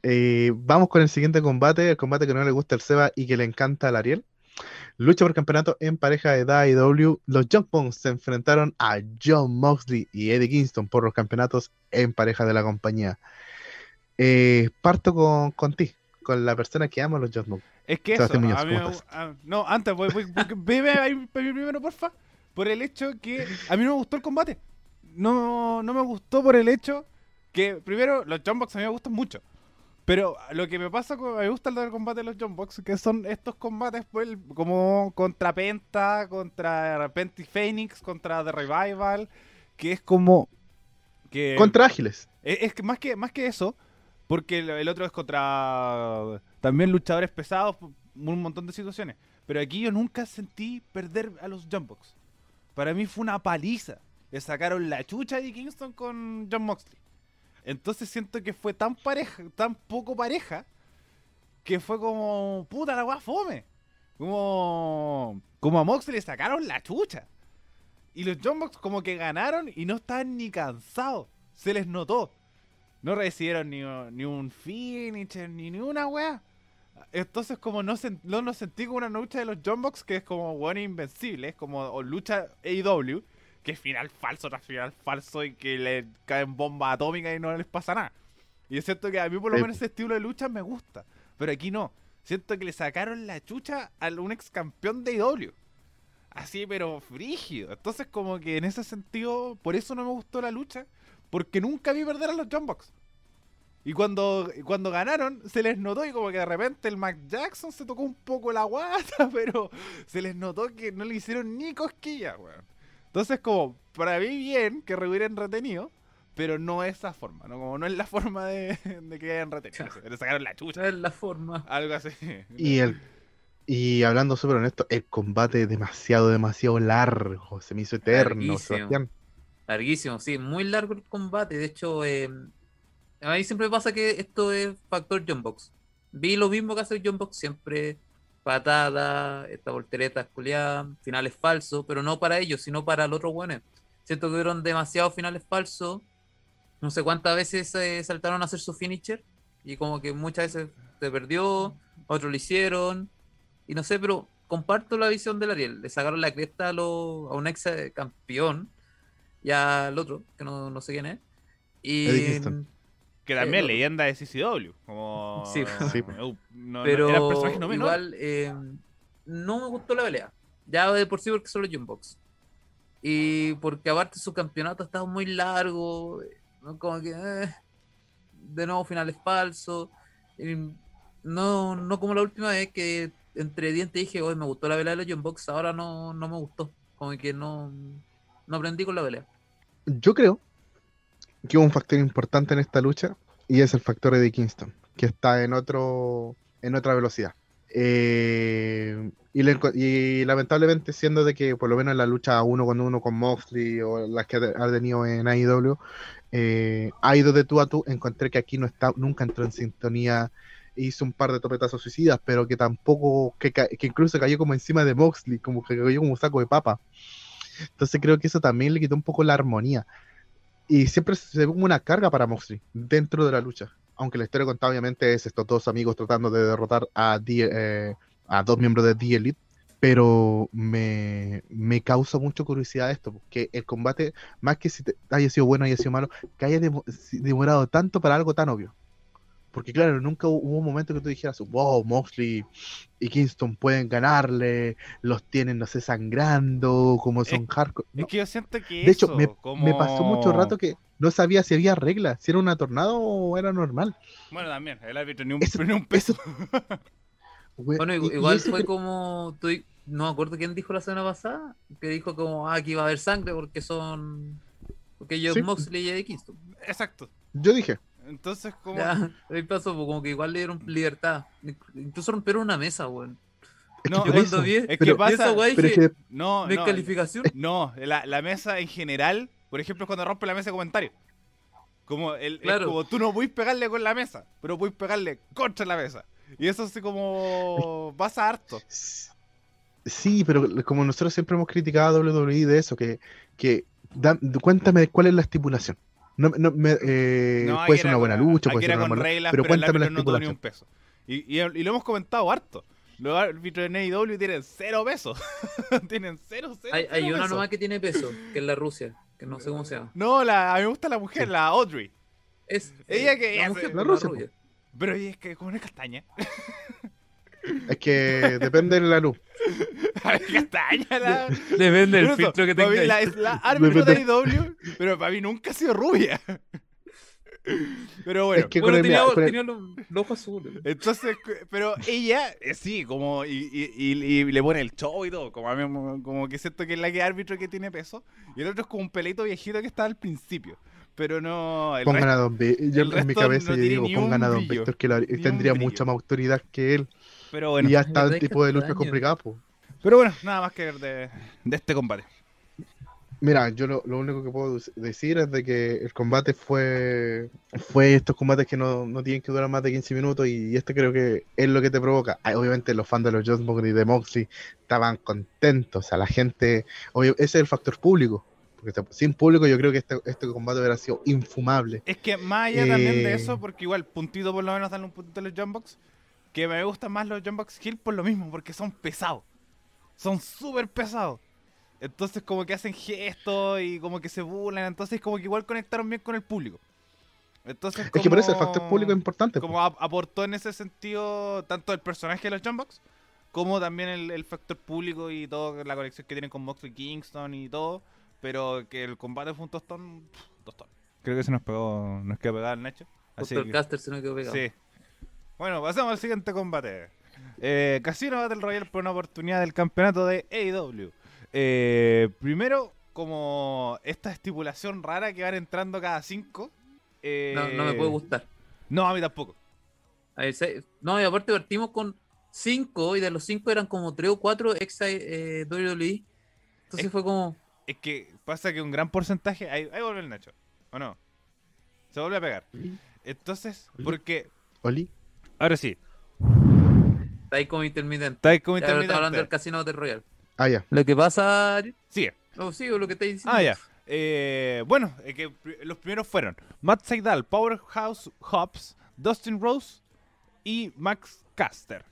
Eh, vamos con el siguiente combate, el combate que no le gusta al Seba y que le encanta al Ariel. Lucha por campeonato en pareja de AEW. Los Young Bucks se enfrentaron a John Moxley y Eddie Kingston por los campeonatos en pareja de la compañía. Eh, parto con, con ti, con la persona que ama a los Young Bucks. Es que eso, no, antes, voy, voy, ve ahí primero, porfa. Por el hecho que a mí no me gustó el combate. No, no me gustó por el hecho que, primero, los Jumbox a mí me gustan mucho. Pero lo que me pasa, con, me gusta el del combate de los Jumbox, que son estos combates pues, como contra Penta, contra Penti Phoenix, contra The Revival, que es como... Que, Contra Ágiles. es, es que más que más que eso, porque el, el otro es contra también luchadores pesados, un montón de situaciones. Pero aquí yo nunca sentí perder a los Jumbox. Para mí fue una paliza. Le sacaron la chucha de Kingston con John Moxley. Entonces siento que fue tan pareja, tan poco pareja, que fue como puta la weá fome. Como como a Moxley le sacaron la chucha. Y los John como que ganaron y no estaban ni cansados. Se les notó. No recibieron ni, ni un finisher, ni, ni una wea. Entonces como no, sen- no nos sentí como una lucha de los John que es como bueno invencible. Es como o lucha AEW, que final falso tras final falso y que le caen bombas atómicas y no les pasa nada. Y es cierto que a mí por lo menos ese estilo de lucha me gusta. Pero aquí no. Siento que le sacaron la chucha a un ex campeón de AEW. Así, pero frígido. Entonces, como que en ese sentido, por eso no me gustó la lucha. Porque nunca vi perder a los John Box. Y cuando, cuando ganaron, se les notó y como que de repente el Mac Jackson se tocó un poco la guata, pero se les notó que no le hicieron ni cosquillas, weón. Entonces, como, para mí bien que hubieran retenido, pero no esa forma, ¿no? Como no es la forma de, de que hayan retenido. Le sacaron la chucha, es la forma. algo así. Y el y hablando súper honesto, el combate demasiado, demasiado largo. Se me hizo eterno, Larguísimo. Sebastián. Larguísimo, sí, muy largo el combate. De hecho, eh, a mí siempre me pasa que esto es factor John Box. Vi lo mismo que hace John Box siempre. Patada, esta voltereta culiada, finales falsos, pero no para ellos, sino para los otros buenos. Siento que hubieron demasiados finales falsos. No sé cuántas veces se saltaron a hacer su finisher. Y como que muchas veces se perdió, otros lo hicieron. Y no sé, pero comparto la visión del Ariel. Le sacaron la cresta a, lo- a un ex campeón y al otro, que no, no sé quién es. Y. Que también Eh, leyenda de CCW. Como... Sí. Sí. No, no, pero era personaje no menor. igual eh, no me gustó la pelea. Ya de por sí porque son los Young Bucks. Y porque aparte su campeonato estaba muy largo. ¿no? Como que eh, de nuevo finales falsos. no, no como la última vez que entre dientes dije, hoy me gustó la pelea de los Bucks, ahora no, no me gustó. Como que no, no aprendí con la pelea. Yo creo que hubo un factor importante en esta lucha y es el factor Eddie Kingston, que está en otro en otra velocidad. Eh, y, lamentablemente siendo de que por lo menos en la lucha uno con uno con Moxley o las que ha tenido en AEW eh, ha ido de tú a tú, encontré que aquí no está, nunca entró en sintonía, hizo un par de topetazos suicidas, pero que tampoco, que, que incluso cayó como encima de Moxley, como que cayó como un saco de papa. Entonces creo que eso también le quitó un poco la armonía. Y siempre se ve como una carga para Moxley dentro de la lucha. Aunque la historia contada obviamente es estos dos amigos tratando de derrotar a, eh, a dos miembros de The Elite. Pero me, me causa mucha curiosidad esto, porque el combate, más que si te- haya sido bueno, haya sido malo, que haya demorado tanto para algo tan obvio. Porque claro, nunca hu- hubo un momento que tú dijeras, wow, Moxley y Kingston pueden ganarle, los tienen, no sé, sangrando, como son hardcore. Es que yo siento que De hecho, me, como... me pasó mucho rato que no sabía si había reglas, si era una tornado o era normal. Bueno, también, el árbitro ni un, Eso- ni un peso. Bueno, y- igu- y igual fue que- como. no me acuerdo quién dijo la semana pasada. Que dijo como, ah, aquí va a haber sangre porque son. Porque ellos Sí. Moxley y Kingston. Exacto. Yo dije, Entonces, como... Ya, ahí pasó, pues, como que igual le dieron libertad. Incluso rompieron una mesa, weón. es No, que eso, vi- Es que pero- pasa... esa weá pero es dije, que No, no, descalificación. no, la, la mesa en general, por ejemplo, es cuando rompe la mesa de comentarios. Como, el, es Claro. como tú no puedes pegarle con la mesa, pero puedes pegarle contra la mesa. Y eso así como pasa harto. Sí, pero como nosotros siempre hemos criticado a WWE de eso, que, que da- cuéntame cuál es la estipulación. No, no, me- eh, No, puede ser una buena con- lucha, puede ser una mala reglas, pero pero, el cuéntame la árbitro no tuvo ni un estipulación. peso. Y, y, y lo hemos comentado harto. Los árbitros de AEW tienen cero pesos. tienen cero, cero, Hay, hay una nomás que tiene peso, que es la Rusia, que no sé cómo se llama. No, la, a mí me gusta la mujer, Sí. la Audrey. Es, Ella que la mujer, La Rusia, rubia. Pero ella es que como una castaña. Es que depende de la luz. castaña la... Depende del filtro que para mí tenga. la, es la árbitro de. AEW, pero para mí nunca ha sido rubia. Pero bueno, Es que Bueno, tenía, el- tenía los, los ojos azules. entonces, pero ella, eh, sí, como, y, y- y- y le pone el show y todo, como, a mí, como que siento que es la que árbitro que tiene peso, y el otro es como un pelito viejito que está al principio, pero no, el Pongan resto- a Don Víctor. Yo en mi cabeza no yo digo, pongan a Don Víctor, que la- tendría mucha más autoridad que él. Pero bueno, y ya está verdad el tipo de lucha complicada, pues. pero bueno, nada más que ver de, de este combate. Mira, yo lo, lo único que puedo decir es de que el combate fue fue estos combates que no, no tienen que durar más de 15 minutos y este creo que es lo que te provoca. Obviamente los fans de los Jones Moxley y de Moxley estaban contentos, o sea, la gente, obvio, ese es el factor público, porque sin público yo creo que este, este combate hubiera sido infumable. Es que más allá también de Eh. eso, porque igual puntito por lo menos dan un puntito a los Jumbox, que me gustan más los Jumbox Hill por lo mismo, porque son pesados. Son súper pesados. Entonces como que hacen gestos y como que se burlan, entonces como que igual conectaron bien con el público. Entonces Es que por eso el como- factor público es importante. Como ap- aportó en ese sentido tanto el personaje de los Jumbox como también el, el factor público y toda la conexión que tienen con Moxley Kingston y todo. Pero que el combate fue un tostón, pff, tostón. Creo que se nos pegó, nos quedó pegado el Nacho. Así Caster se me quedó pegado. sí. Bueno, pasamos al siguiente combate. Eh, Casino Battle Royale por una oportunidad del campeonato de AEW. Eh, primero, como esta estipulación rara que van entrando cada cinco. eh, No, no me puede gustar. No, a mí tampoco. A ver, se- no, y aparte partimos con 5 y de los 5 eran como 3 o 4 ex eh, WWE. Entonces Es- fue como. Es que pasa que un gran porcentaje. Ahí, ahí vuelve el Nacho. ¿O no? Se vuelve a pegar. Entonces, Oli. porque. Oli, Ahora sí. Está ahí como intermitente. Está ahí como Ya, pero estaba hablando del casino de Royal. ah, ya. Lo que pasa. Sigue. No, sigo lo que estáis diciendo. Ah, ya. Eh, bueno, eh, que los primeros fueron Matt Seidel, Powerhouse Hobbs, Dustin Rose y Max Caster.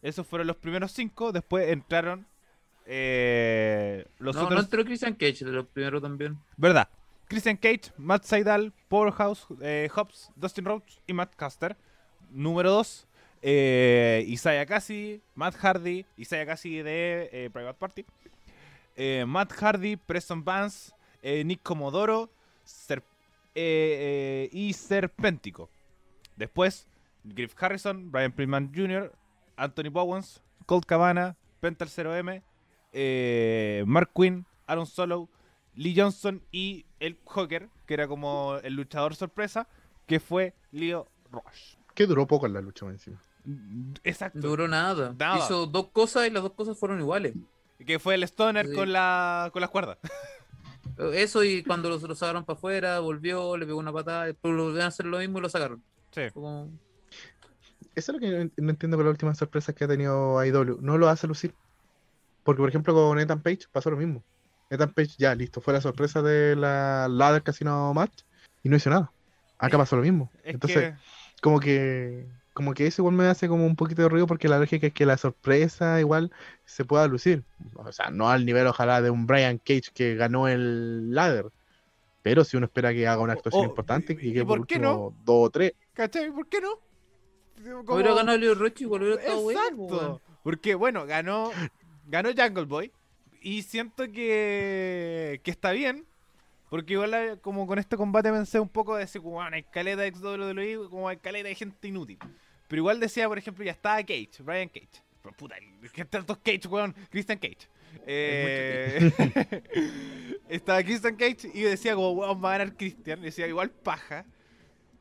Esos fueron los primeros cinco. Después entraron eh, los no, no otros. entró Christian Cage de los primeros también. ¿Verdad? Christian Cage, Matt Seidel, Powerhouse eh, Hobbs, Dustin Rhodes y Matt Caster. Número 2, Isaiah Cassidy, Matt Hardy, Isaiah Cassidy de eh, Private Party. eh, Matt Hardy, Preston Vance, eh, Nick Comodoro Ser- eh, eh, y Serpéntico. Después, Griff Harrison, Brian Pillman Jr., Anthony Bowens, Colt Cabana, Pental 0M, eh, Mark Quinn, Aaron Solo, Lee Johnson y el Hawker, que era como el luchador sorpresa, que fue Leo Rush. Que duró poco en la lucha encima. Exacto. Duró nada. Nada. Hizo dos cosas y las dos cosas fueron iguales. Que fue el Stoner Sí. con, la, con las cuerdas. Eso y cuando lo, lo sacaron para afuera, volvió, le pegó una patada, después lo volvieron a hacer lo mismo y lo sacaron. Sí. Como- Eso es lo que no- entiendo con las últimas sorpresas que ha tenido AEW. No lo hace lucir. Porque, por ejemplo, con Ethan Page pasó lo mismo. Ethan Page ya, listo, fue la sorpresa de la Ladder Casino Match y no hizo nada. Acá pasó lo mismo. Es Entonces, que como que como que eso igual me hace como un poquito de ruido porque la lógica es que la sorpresa igual se pueda lucir. O sea, no al nivel ojalá de un Brian Cage que ganó el ladder. Pero si uno espera que haga una actuación oh, importante, ¿y- que y por por qué último dos o tres. ¿Cachai? ¿Por qué no? Como- Hubiera ganado Leo Roche bueno. po, Exacto. weón. Porque, bueno, ganó, ganó Jungle Boy. Y siento que, que está bien. Porque igual como con este combate pensé un poco de como, bueno, hay caleta de WWE, como hay caleta de gente inútil. Pero igual decía, por ejemplo, ya estaba Cage, Brian Cage. Pero puta, que tantos Cage, weón, Christian Cage. Eh, estaba Christian Cage y decía como, weón, va a ganar Christian. Y decía, igual paja.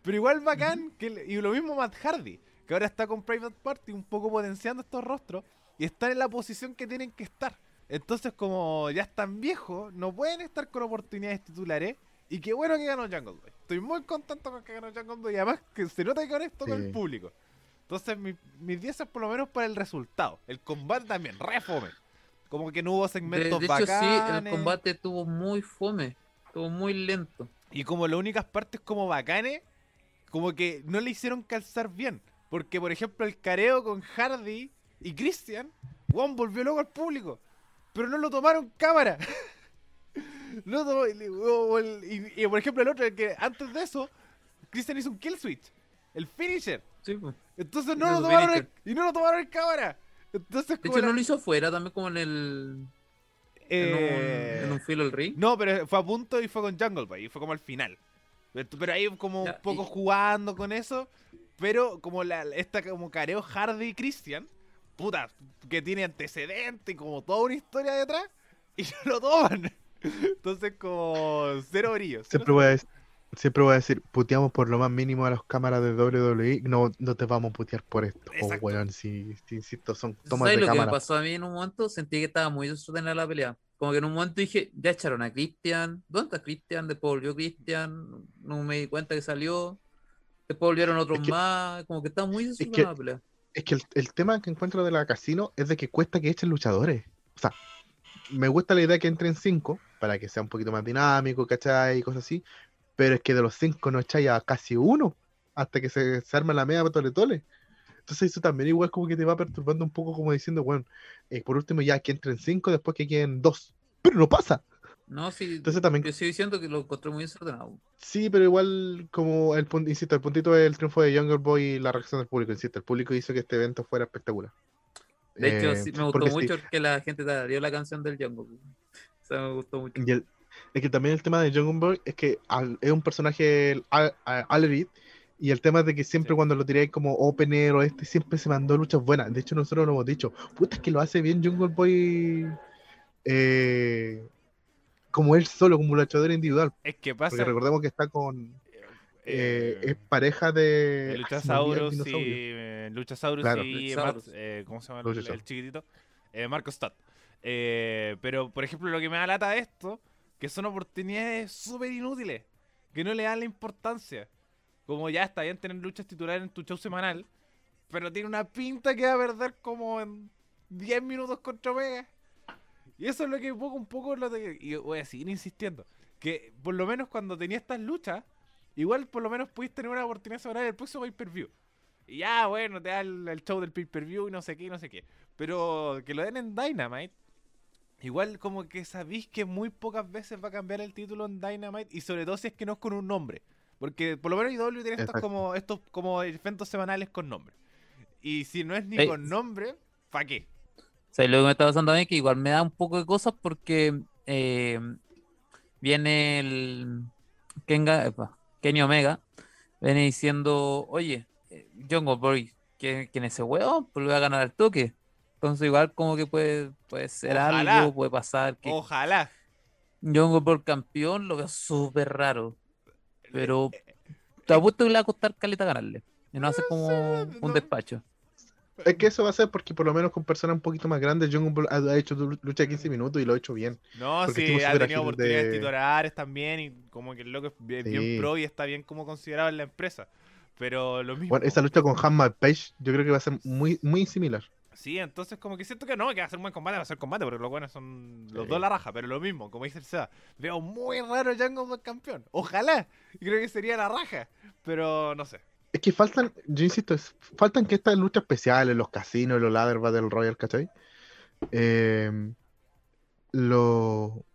Pero igual bacán, y lo mismo Matt Hardy, que ahora está con Private Party un poco potenciando estos rostros y están en la posición que tienen que estar. Entonces, como ya están viejos, no pueden estar con oportunidades titulares. Y qué bueno que ganó Jungle Boy. Estoy muy contento con que ganó Jungle Boy. Y además que se nota que conecto con el Sí. público. Entonces, mi- mis 10 es por lo menos para el resultado. El combate también, re fome. Como que no hubo De, segmentos de hecho, sí, el bacanes. combate estuvo muy fome. Estuvo muy lento. Y como las únicas partes como bacanes, como que no le hicieron calzar bien. Porque, por ejemplo, el careo con Hardy y Christian, Juan volvió loco al público. Pero no lo tomaron cámara. no tomó- y, o el- y- y, por ejemplo, el otro, el que antes de eso, Christian hizo un kill switch. El finisher. Sí, po. Entonces no lo tomaron en- y no lo tomaron en cámara. Entonces, De hecho, no lo hizo afuera, también como en el. En, eh, un, en un filo del ring. No, pero fue a punto y fue con Jungle Boy, y fue como al final. Pero, pero ahí como Ya, un poco y- jugando con eso, pero como la esta como careo Hardy y Christian, puta, que tiene antecedentes y como toda una historia detrás, y no lo toman. Entonces como cero brillo. cero Siempre voy a decir, siempre voy a decir, puteamos por lo más mínimo a las cámaras de WWE, no, no te vamos a putear por esto. Oh, Exacto. weón, si, si insisto, son tomas ¿Sabes de lo que me cámara. pasó a mí en un momento? Sentí que estaba muy desordenada la pelea. Como que en un momento dije, ya echaron a Christian. ¿Dónde está Christian? Después volvió Christian. No me di cuenta que salió. Después volvieron otros Es que- más. Como que está muy que- desordenada la pelea. Es que el, el tema que encuentro de la casino es de que cuesta que echen luchadores. O sea, me gusta la idea que entren cinco para que sea un poquito más dinámico, ¿cachai? Y cosas así. Pero es que de los cinco no echáis a casi uno hasta que se, se arma la media tole tole. Entonces eso también igual como que te va perturbando un poco como diciendo, bueno, eh, por último ya que entren cinco, después que queden dos. Pero no pasa. No, sí. Entonces también Yo sigo diciendo que lo encontré muy desordenado. Sí, pero igual, como el punto, insisto, el puntito es el triunfo de Younger Boy y la reacción del público, insisto, el público hizo que este evento fuera espectacular. De hecho, Eh, sí, me gustó porque sí, mucho que la gente te dio la canción del Jungle. O sea, me gustó mucho. y el- es que también el tema de Younger Boy es que al- es un personaje al- a- Alrid, y el tema es de que siempre Sí. cuando lo tiráis como opener o este, siempre se mandó luchas buenas. De hecho, nosotros lo hemos dicho, puta, es que lo hace bien Jungle Boy eh, como él solo, como luchador individual. Es que Porque pasa. recordemos que está con. eh, eh, es pareja de. El Luchasaurus y. eh, Luchasaurus Claro. y. Luchasaurus. Eh, ¿Cómo se llama el, Luchasaurus. el chiquitito? Eh, Marco Stott. Eh, pero, por ejemplo, lo que me da lata de esto, que son oportunidades súper inútiles, que no le dan la importancia. Como ya está bien tener luchas titulares en tu show semanal, pero tiene una pinta que va a perder como en 10 minutos contra Omega. Y eso es lo que poco un poco lo de, y voy a seguir insistiendo. Que por lo menos cuando tenía estas luchas, igual por lo menos pudiste tener una oportunidad sobre el próximo pay-per-view. Y ya, bueno, te da el, el show del pay-per-view y no sé qué, y no sé qué. Pero que lo den en Dynamite, igual como que sabéis que muy pocas veces va a cambiar el título en Dynamite y sobre todo si es que no es con un nombre. Porque por lo menos IW tiene estos como, estos como eventos semanales con nombre. Y si no es ni con nombre, ¿para qué? Sea, y lo que me está pasando a mí que igual me da un poco de cosas porque eh, viene el Kenga, epa, Kenny Omega, viene diciendo, oye, eh, Jungle Boy, ¿quién, quién es ese weón? Pues le voy a ganar al toque. Entonces igual como que puede, puede ser Ojalá. algo, puede pasar que Ojalá. Jungle Boy campeón, lo veo súper raro. Pero te apuesto que le va a costar caleta ganarle. Y no hace como sé, un no. despacho. Es que eso va a ser porque por lo menos con personas un poquito más grandes, Jungle Boy ha ha hecho lucha de 15 minutos y lo ha hecho bien. No, Porque sí, estuvo ha tenido oportunidades de- titulares también y como que el loco es bien, pro y está bien como considerado en la empresa. Pero lo mismo. Bueno, esa lucha con Hammer Page yo creo que va a ser muy, muy similar. Sí, entonces como que siento que no, que va a ser un buen combate, va a ser combate, porque los buenos son los Sí. dos la raja, pero lo mismo, como dice el Seba, veo muy raro Jungle Boy campeón. Ojalá, creo que sería la raja, pero no sé. Es que faltan, yo insisto, es- faltan que estas luchas especiales, los casinos, los ladder battle royal, ¿cachai? Eh, lo,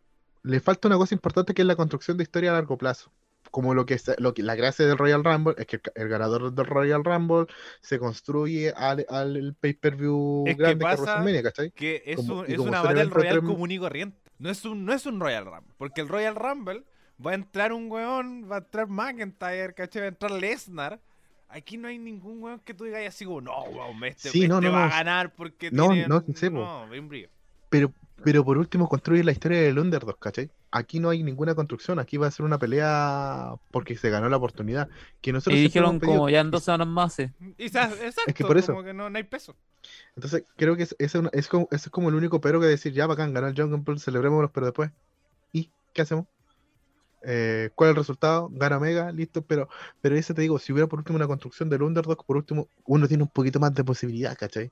le falta una cosa importante que es la construcción de historia a largo plazo. Como lo que, es- lo que la gracia del Royal Rumble es que el, el ganador del Royal Rumble se construye al, al pay-per-view que grande que pasa- WrestleMania, ¿cachai? Que es, Como- un- es una Battle tres- común y corriente. No es, un, no es un Royal Rumble. Porque el Royal Rumble va a entrar un weón, va a entrar McIntyre, ¿cachai? Va a entrar Lesnar. Aquí no hay ningún weón que tú digas así como, no, weón, este, Sí, no, este no, va no. a ganar porque No, tiene... no, sí, no, bien brillo. Pero, pero por último construye la historia del Underdog, ¿cachai? Aquí no hay ninguna construcción, aquí va a ser una pelea porque se ganó la oportunidad. Que nosotros Y dijeron pedido. como ya en dos semanas más. sí. Y sa- exacto, por eso. como que no, no hay peso. Entonces, creo que es, es, una- es como, ese es como el único pero que decir, ya bacán, ganó el Jungle Boy, celebrémoslo, pero después, ¿y qué hacemos? Eh, ¿cuál es el resultado? Gana Omega, listo, pero, pero ese te digo, si hubiera por último una construcción del Underdog, por último, uno tiene un poquito más de posibilidad, ¿cachai?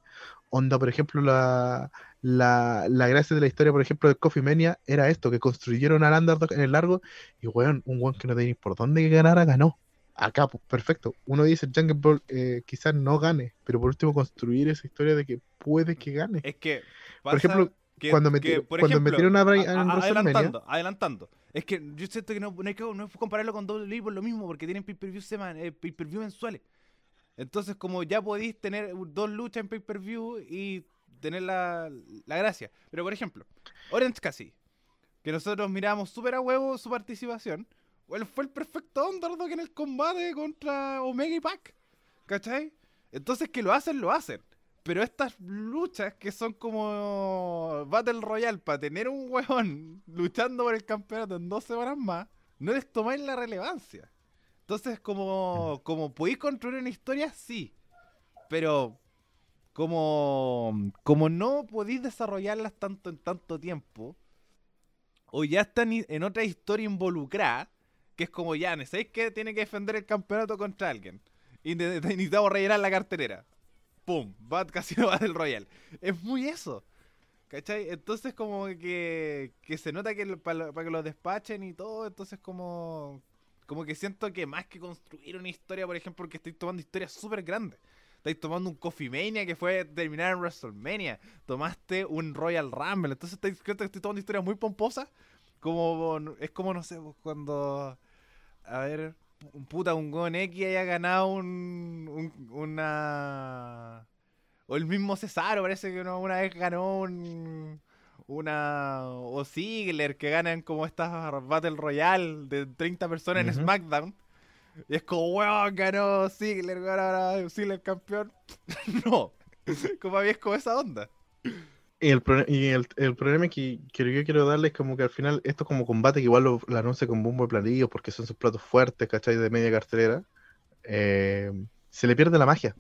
Onda, por ejemplo, la, la, la gracia de la historia, por ejemplo, de Coffee Mania era esto, que construyeron al Underdog en el largo, y weón, un weón que no tenía por dónde ganara, ganó. Acá, pues, perfecto. Uno dice, Jungle Ball eh, quizás no gane, pero por último construir esa historia de que puede que gane. Es que Por ejemplo, que- cuando, que, meti- por cuando ejemplo, metieron a Brian a- a- adelantando, adelantando. Es que yo siento que no, no hay que no compararlo con WWE por lo mismo, porque tienen pay-per-view seman- eh, pay-per-view mensuales. Entonces, como ya podéis tener dos luchas en pay-per-view y tener la, la gracia. Pero, por ejemplo, Orange Cassidy, que nosotros miramos súper a huevo su participación, él fue el perfecto underdog en el combate contra Omega y Pac. ¿Cachai? Entonces, que lo hacen, lo hacen. Pero estas luchas que son como Battle Royale para tener un huevón luchando por el campeonato en dos semanas más, no les tomáis la relevancia. Entonces, como, como podéis construir una historia, sí. Pero como, como no podéis desarrollarlas tanto en tanto tiempo, o ya están en otra historia involucrada, que es como ya, ¿sabéis que tiene que defender el campeonato contra alguien? Y ne- ne- necesitamos rellenar la carterera. ¡Pum! Bad Casino Battle Royale. Es muy eso. ¿Cachai? Entonces como que, que se nota que para que lo despachen y todo, entonces como... Como que siento que más que construir una historia, por ejemplo, porque estoy tomando historias súper grandes. Estáis tomando un Coffee Mania que fue terminar en WrestleMania. Tomaste un Royal Rumble. Entonces estáis, creo que estoy tomando historias muy pomposas. Como, es como, no sé, pues, cuando... A ver, un puta, un Gon X haya ganado un, un- una... O el mismo Cesaro, parece que uno una vez ganó un... Una... O Ziggler, que ganan como estas Battle Royale de 30 personas en. SmackDown. Y es como, weón, ganó Ziggler, ahora Ziggler campeón. no. Como había es como esa onda. Y el, y el, el problema que, que yo quiero darle es como que al final, esto como combate que igual lo, lo anuncia con bombo de platillo porque son sus platos fuertes, ¿cachai? De media cartelera, eh, se le pierde la magia.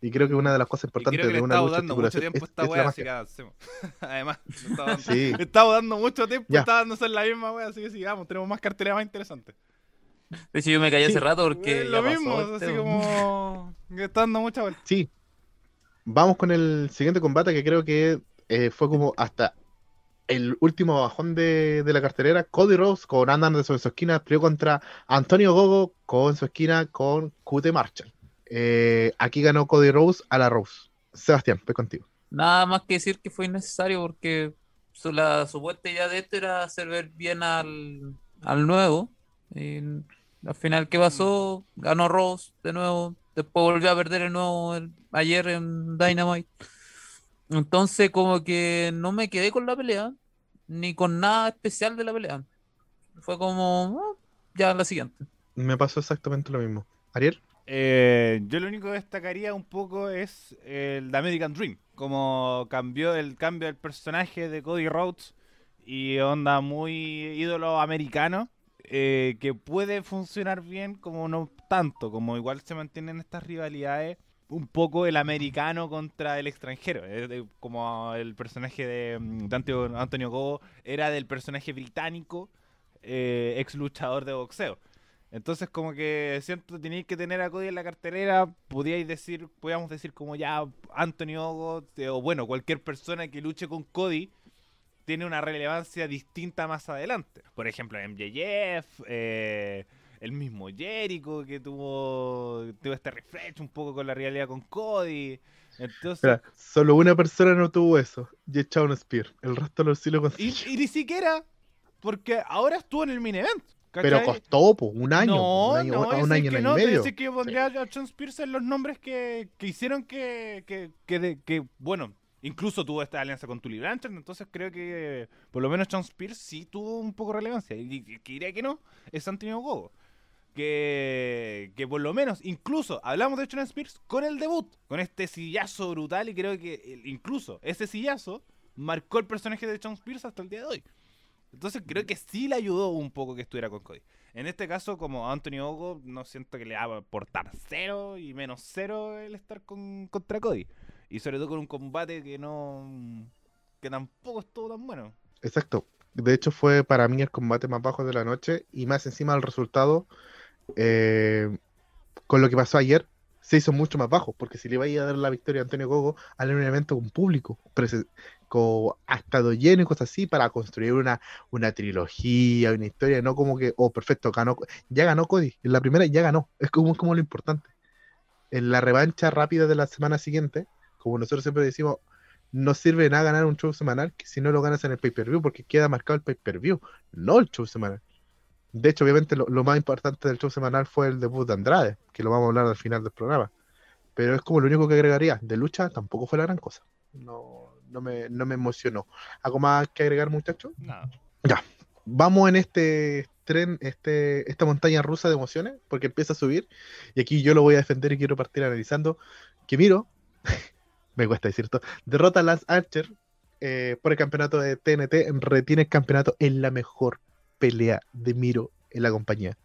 Y creo que una de las cosas importantes creo que le de una lucha dando mucho tiempo es- esta es la wea, así que. Además, estamos dando, Sí. dando mucho tiempo, Ya. está dándose en la misma wea, así que sigamos, tenemos más cartelera más interesante. De hecho, yo me callé Sí. hace rato porque. Es lo pasó mismo, este, así weón. como está dando mucha vuelta. Sí. Vamos con el siguiente combate que creo que eh, fue como hasta el último bajón de, de la cartelera. Cody Rose con Andan en su esquina peleó contra Antonio Gogo con su esquina con QT Marshall. Eh, aquí ganó Cody Rose a la Rose. Sebastián, voy contigo. Nada más que decir que fue innecesario porque su, la supuesta idea de esto era hacer ver bien al, al nuevo. Y al final, ¿qué pasó? Ganó Rose de nuevo. Después volvió a perder el nuevo ayer en Dynamite. Entonces, como que no me quedé con la pelea, ni con nada especial de la pelea. Fue como, "Ah, ya la siguiente. Me pasó exactamente lo mismo. Ariel, Eh, yo lo único que destacaría un poco es el The American Dream. Como cambió el cambio del personaje de Cody Rhodes y onda muy ídolo americano. eh, que puede funcionar bien como no tanto. Como igual se mantienen estas rivalidades. Un poco el americano contra el extranjero. eh, como el personaje de, mm, de Antonio, Gogo era del personaje británico, eh, ex luchador de boxeo. Entonces como que siento tenéis que tener a Cody en la cartelera, podíais decir, podíamos decir como ya Anthony Ogo, eh, o bueno, cualquier persona que luche con Cody tiene una relevancia distinta más adelante. Por ejemplo, MJF, eh, el mismo Jericho que tuvo, tuvo este refresh un poco con la realidad con Cody. Entonces, Mira, solo una persona no tuvo eso, y Shawn Spear. El resto lo sí lo y, consiguió. y ni siquiera, porque ahora estuvo en el main event. Pero costó, po, un año, No, un año, no, un año que y no, te medio. dice que yo pondría a John Spears en los nombres que, que hicieron que, que, que, de- que, bueno, incluso tuvo esta alianza con Tully Blanchard, entonces creo que por lo menos John Spears sí tuvo un poco de relevancia. Y y- que diría que no, es Antonio Gogo. Que, por lo menos, incluso, hablamos de John Spears con el debut, con este sillazo brutal y creo que el- incluso ese sillazo marcó el personaje de John Spears hasta el día de hoy. Entonces creo que sí le ayudó un poco que estuviera con Cody. En este caso, como Anthony Ogo, no siento que le va a aportar cero y menos cero el estar con, contra Cody. Y sobre todo con un combate que no. que tampoco estuvo tan bueno. Exacto. De hecho, fue para mí el combate más bajo de la noche y más encima del resultado, eh, con lo que pasó ayer, se hizo mucho más bajo, porque si le iba a dar la victoria a Antonio Gogo, al un evento con público, con, estado lleno y cosas así para construir una, una trilogía, una historia, no como que, oh, perfecto, ganó, ya ganó Cody, en la primera ya ganó, es como, como lo importante. En la revancha rápida de la semana siguiente, como nosotros siempre decimos, no sirve nada ganar un show semanal que si no lo ganas en el pay-per-view, porque queda marcado el pay-per-view, no el show semanal. De hecho, obviamente, lo, lo más importante del show semanal fue el debut de Andrade, que lo vamos a hablar al final del programa. Pero es como lo único que agregaría. De lucha tampoco fue la gran cosa. No, no, me, no me emocionó. ¿Algo más que agregar, muchachos? Nada. Vamos en este tren, este, esta montaña rusa de emociones, porque empieza a subir. Y aquí yo lo voy a defender y quiero partir analizando que Miro, me cuesta decir esto, derrota a Lance Archer eh, por el campeonato de TNT, retiene el campeonato en la mejor pelea de Miro en la compañía.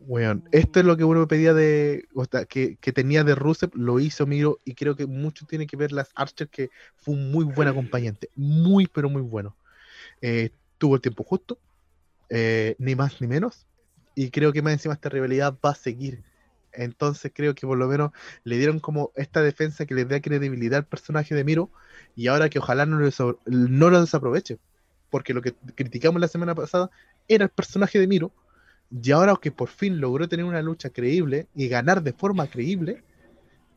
Weón, esto es lo que uno pedía de, o que, tenía de Rusev, lo hizo Miro y creo que mucho tiene que ver Lance Archer, que fue un muy buen acompañante, muy pero muy bueno. Eh, tuvo el tiempo justo, eh, ni más ni menos. Y creo que más encima esta rivalidad va a seguir. Entonces creo que por lo menos le dieron como esta defensa que le dé credibilidad al personaje de Miro. Y ahora que ojalá no lo, no lo desaproveche. Porque lo que criticamos la semana pasada era el personaje de Miro. Y ahora que por fin logró tener una lucha creíble y ganar de forma creíble,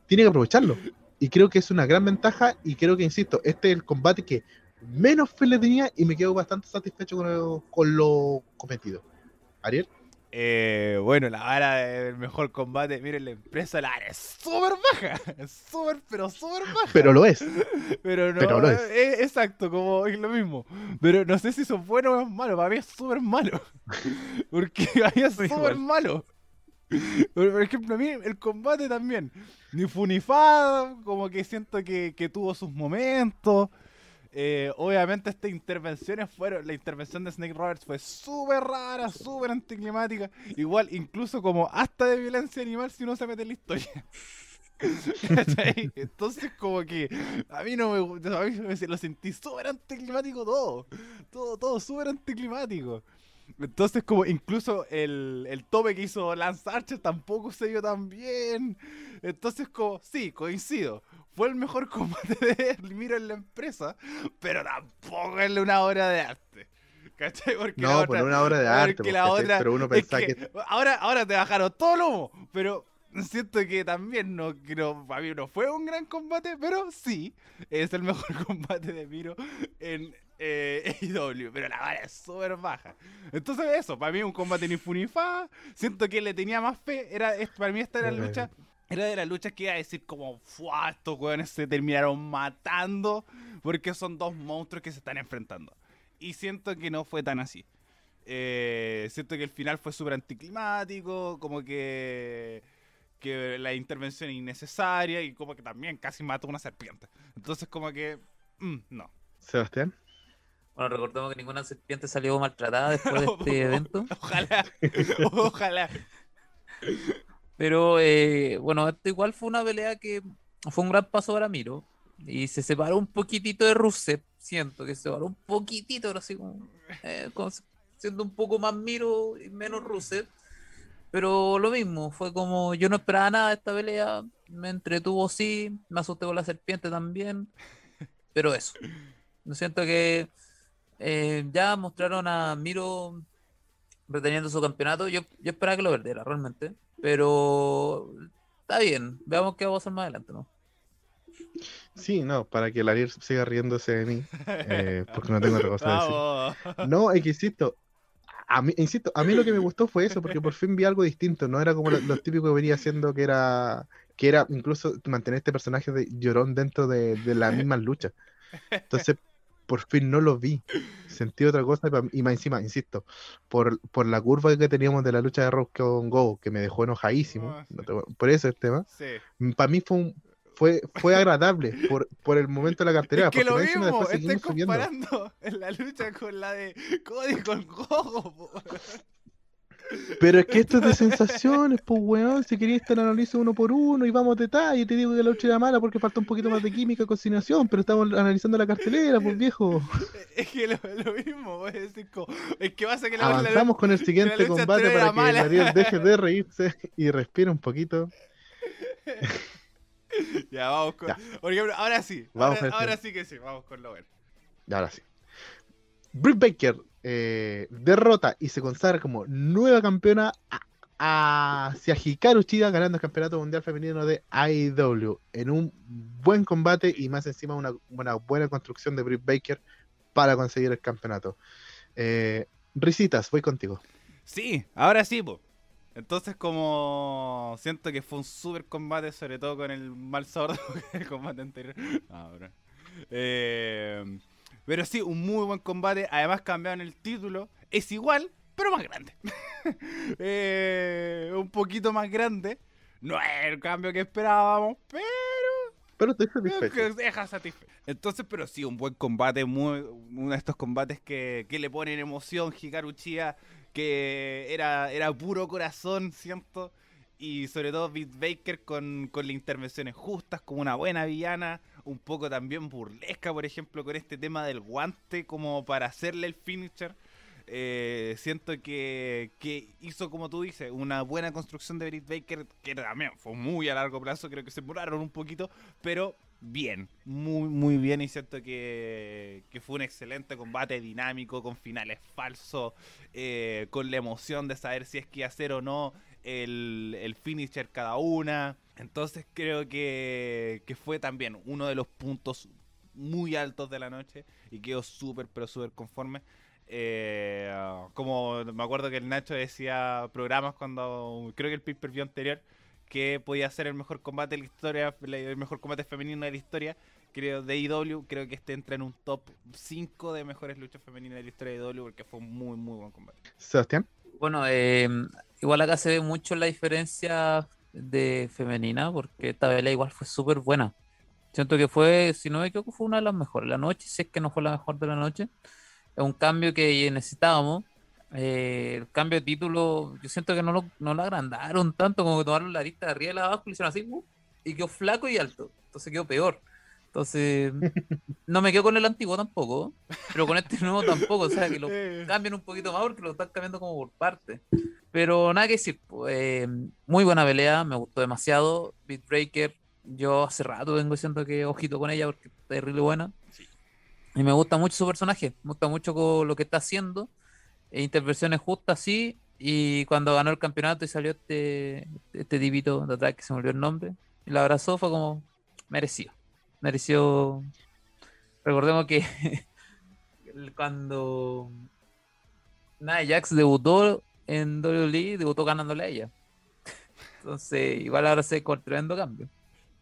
tiene que aprovecharlo. Y creo que es una gran ventaja. Y creo que, insisto, este es el combate que menos fe le tenía y me quedo bastante satisfecho con, lo- con lo cometido. Ariel, Eh, bueno, la vara del mejor combate, miren, la empresa la vara es súper baja. Es súper, pero súper baja. pero lo es. Pero no, Pero lo es. eh, exacto, como es lo mismo. Pero no sé si son buenos o es malo. Para mí es súper malo. Porque para mí es súper malo. Por ejemplo, a mí el combate también. Ni funifado, como que siento que, que tuvo sus momentos. Eh, obviamente estas intervenciones fueron, la intervención de Snake Roberts fue súper rara, súper anticlimática, igual incluso como hasta de violencia animal si uno se mete en la historia. Entonces como que a mí no me a mí me- lo sentí súper anticlimático todo, todo, todo súper anticlimático. Entonces como incluso el, el tope que hizo Lance Archer tampoco se dio tan bien. Entonces como, sí, coincido. Fue el mejor combate de Miro en la empresa, pero tampoco es una obra de arte. ¿Cachai? Porque la No, otra- por una obra de arte. porque pues, la otra pero uno es pensaba que que... ahora, ahora te bajaron todo el humo, pero siento que también no, no, para mí no fue un gran combate, pero sí, es el mejor combate de Miro en eh, AEW, pero la vara es súper baja. Entonces eso, para mí un combate ni fu ni fa, siento que le tenía más fe, era, es- para mí esta era la lucha, era de las luchas que iba a decir como, ¡fua! Estos weones se terminaron matando porque son dos monstruos que se están enfrentando. Y siento que no fue tan así. Eh, siento que el final fue súper anticlimático, como que, que la intervención innecesaria y como que también casi mató a una serpiente. Entonces como que, mm, no. Sebastián. Bueno, recordemos que ninguna serpiente salió maltratada después de este evento. Ojalá, ojalá. Pero eh, bueno, esto igual fue una pelea que fue un gran paso para Miro. Y se separó un poquitito de Rusev. Siento que se separó un poquitito, pero así como, eh, como siendo un poco más Miro y menos Rusev. Pero lo mismo, fue como yo no esperaba nada de esta pelea. Me entretuvo, sí. Me asusté con la serpiente también. Pero eso. Yo siento que eh, ya mostraron a Miro reteniendo su campeonato. Yo, yo esperaba que lo perdiera realmente, pero está bien. Veamos qué va a pasar más adelante, ¿no? Sí, no, para que Larier siga riéndose de mí, eh, porque no tengo otra cosa que decir. No, es que insisto, a mí, insisto, a mí lo que me gustó fue eso, porque por fin vi algo distinto, no era como lo, lo típico que venía haciendo, que era, que era incluso mantener este personaje de llorón dentro de, de las mismas luchas. Entonces, por fin no lo vi, sentí otra cosa, y más encima, insisto, por, por la curva que teníamos de la lucha de Rock con Go, que me dejó enojadísimo, Ah, no te por eso el tema, Sí. para mí fue un, fue, fue agradable por, por el momento de la cartelera, Es que lo mismo, estoy subiendo. comparando en la lucha con la de Cody con Gogo. Pero es que esto es de sensaciones, pues weón, si querías te lo analizo uno por uno y vamos a detalle, te digo que la lucha era mala porque falta un poquito más de química, cocinación, pero estamos analizando la cartelera, pues viejo. Es que lo, lo mismo, decir como- es que pasa que la, la- Avanzamos con el siguiente combate para que mala. Ariel deje de reírse y respire un poquito. Ya, vamos con. Ya. Ahora sí. Vamos ahora, este. ahora sí que sí, vamos con lo bueno. Y ahora sí. Britt Baker eh, derrota y se consagra como nueva campeona hacia Hikaru Shida ganando el campeonato mundial femenino de AEW en un buen combate y más encima una, una buena construcción de Britt Baker para conseguir el campeonato. Eh, Risitas, voy contigo. Sí, ahora sí, po. Entonces, como siento que fue un super combate, sobre todo con el mal sordo el combate anterior. Ah, bro. Eh, pero sí, un muy buen combate. Además, cambiaron el título. Es igual, pero más grande. Eh, un poquito más grande. No es el cambio que esperábamos, pero Pero estoy satisfecho. deja satisfecho. Entonces, pero sí, un buen combate, muy, uno de estos combates que, que le ponen emoción, Hikaru Chía, que era, era puro corazón, siento. Y sobre todo Beat Baker con, con las intervenciones justas, como una buena villana, un poco también burlesca, por ejemplo, con este tema del guante, como para hacerle el finisher. Eh, siento que, que hizo, como tú dices, una buena construcción de Britt Baker, que también fue muy a largo plazo, creo que se demoraron un poquito, pero bien, muy, muy bien. Y siento que, que fue un excelente combate dinámico, con finales falsos, eh, con la emoción de saber si es que hacer o no el, el finisher cada una. Entonces creo que, que fue también uno de los puntos muy altos de la noche y quedó súper, pero súper conforme. Eh, como me acuerdo que el Nacho decía programas cuando creo que el pay per view anterior que podía ser el mejor combate de la historia, el mejor combate femenino de la historia. Creo de IW, creo que este entra en un top 5 de mejores luchas femeninas de la historia de IW porque fue un muy, muy buen combate. Sebastián. Bueno, eh, igual acá se ve mucho la diferencia de femenina, porque esta pelea igual fue súper buena. Siento que fue, si no me equivoco, fue una de las mejores la noche, si es que no fue la mejor de la noche. Es un cambio que necesitábamos. Eh, el cambio de título, yo siento que no lo, no lo agrandaron tanto, como que tomaron la lista de arriba y la abajo y hicieron así, uh, y quedó flaco y alto. Entonces quedó peor. Entonces, no me quedo con el antiguo tampoco, pero con este nuevo tampoco. O sea, que lo cambien un poquito más porque lo están cambiando como por parte. Pero nada que decir, eh, muy buena pelea, me gustó demasiado. Beat Breaker, yo hace rato vengo diciendo que ojito con ella porque está terrible buena. Sí. Y me gusta mucho su personaje, me gusta mucho lo que está haciendo. E intervenciones justas, sí. Y cuando ganó el campeonato y salió este, este tipito de atrás que se me olvidó el nombre, y la abrazó, fue como merecido. Mereció. Recordemos que cuando Nia Jax debutó en WWE, debutó ganándole a ella. Entonces, igual ahora se con tremendo cambio.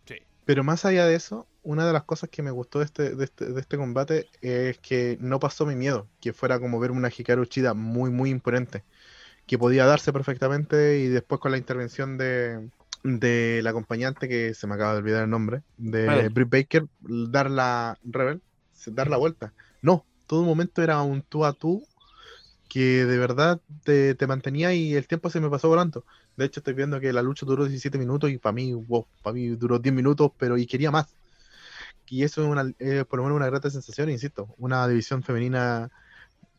sí. Pero más allá de eso, una de las cosas que me gustó de este, de este, de este combate es que no pasó mi miedo, que fuera como ver una Hikaru Shida muy, muy imponente, que podía darse perfectamente y después con la intervención de, de la acompañante, que se me acaba de olvidar el nombre, de Rebel. Britt Baker, dar la, Rebel, dar la vuelta. No, todo momento era un tú a tú que de verdad te, te mantenía y el tiempo se me pasó volando. De hecho, estoy viendo que la lucha duró 17 minutos y para mí, wow, para mí duró 10 minutos, pero y quería más. Y eso es una, eh, por lo menos una grata sensación, insisto, una división femenina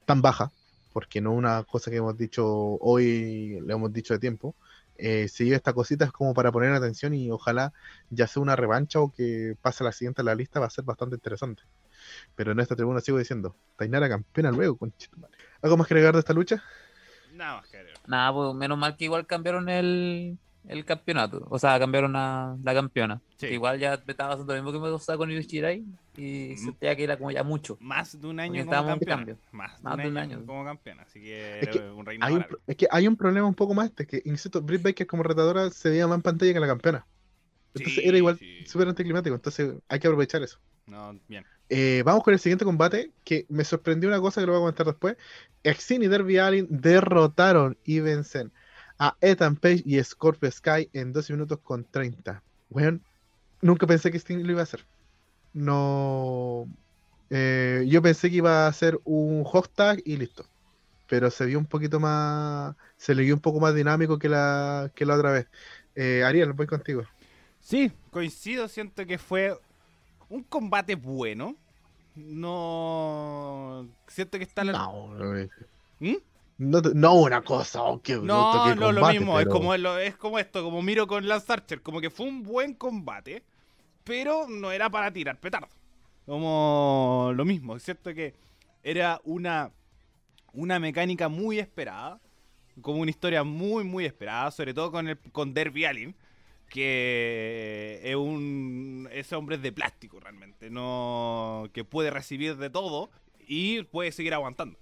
tan baja, porque no una cosa que hemos dicho hoy, le hemos dicho de tiempo. Eh, si esta cosita es como para poner atención y ojalá ya sea una revancha o que pase a la siguiente en la lista, va a ser bastante interesante. Pero en esta tribuna sigo diciendo, Tainara campeona luego, conchetumare. ¿Algo más que agregar de esta lucha? Nada más que agregar. Nada, pues menos mal que igual cambiaron el, el campeonato. O sea, cambiaron a la campeona. Sí. Igual ya me estaba haciendo lo mismo que me pasaba con Yoshirai. Y sentía que era como ya mucho. Más de un año como estábamos en campeona. cambio. Más, Más de un año, año. como campeona. Así que, Es que era un reinado Hay un, es que hay un problema un poco más este, que, insisto, Britt Baker como retadora se veía más en pantalla que la campeona. Entonces Sí, era igual sí. súper anticlimático, entonces hay que aprovechar eso. No, bien. Eh, vamos con el siguiente combate, que me sorprendió una cosa que lo voy a comentar después. Exin y Derby Allin derrotaron y vencen a Ethan Page y Scorpio Sky en 12 minutos con 30. Bueno, nunca pensé que Sting lo iba a hacer. No... eh, yo pensé que iba a ser un hot tag y listo. Pero se vio un poquito más... Se le vio un poco más dinámico que la, que la otra vez. Eh, Ariel, voy contigo. Sí, coincido, siento que fue un combate bueno. No. Siento que está la. No, no, ¿Mm? no, no una cosa, oh, qué bruto, No, qué no lo mismo, es, como, es como esto, como miro con Lance Archer, como que fue un buen combate, pero no era para tirar petardo. Como lo mismo, es cierto que era una, una mecánica muy esperada, como una historia muy, muy esperada, sobre todo con, el, con Derby Allin, que ese hombre es de plástico realmente, no que puede recibir de todo y puede seguir aguantando.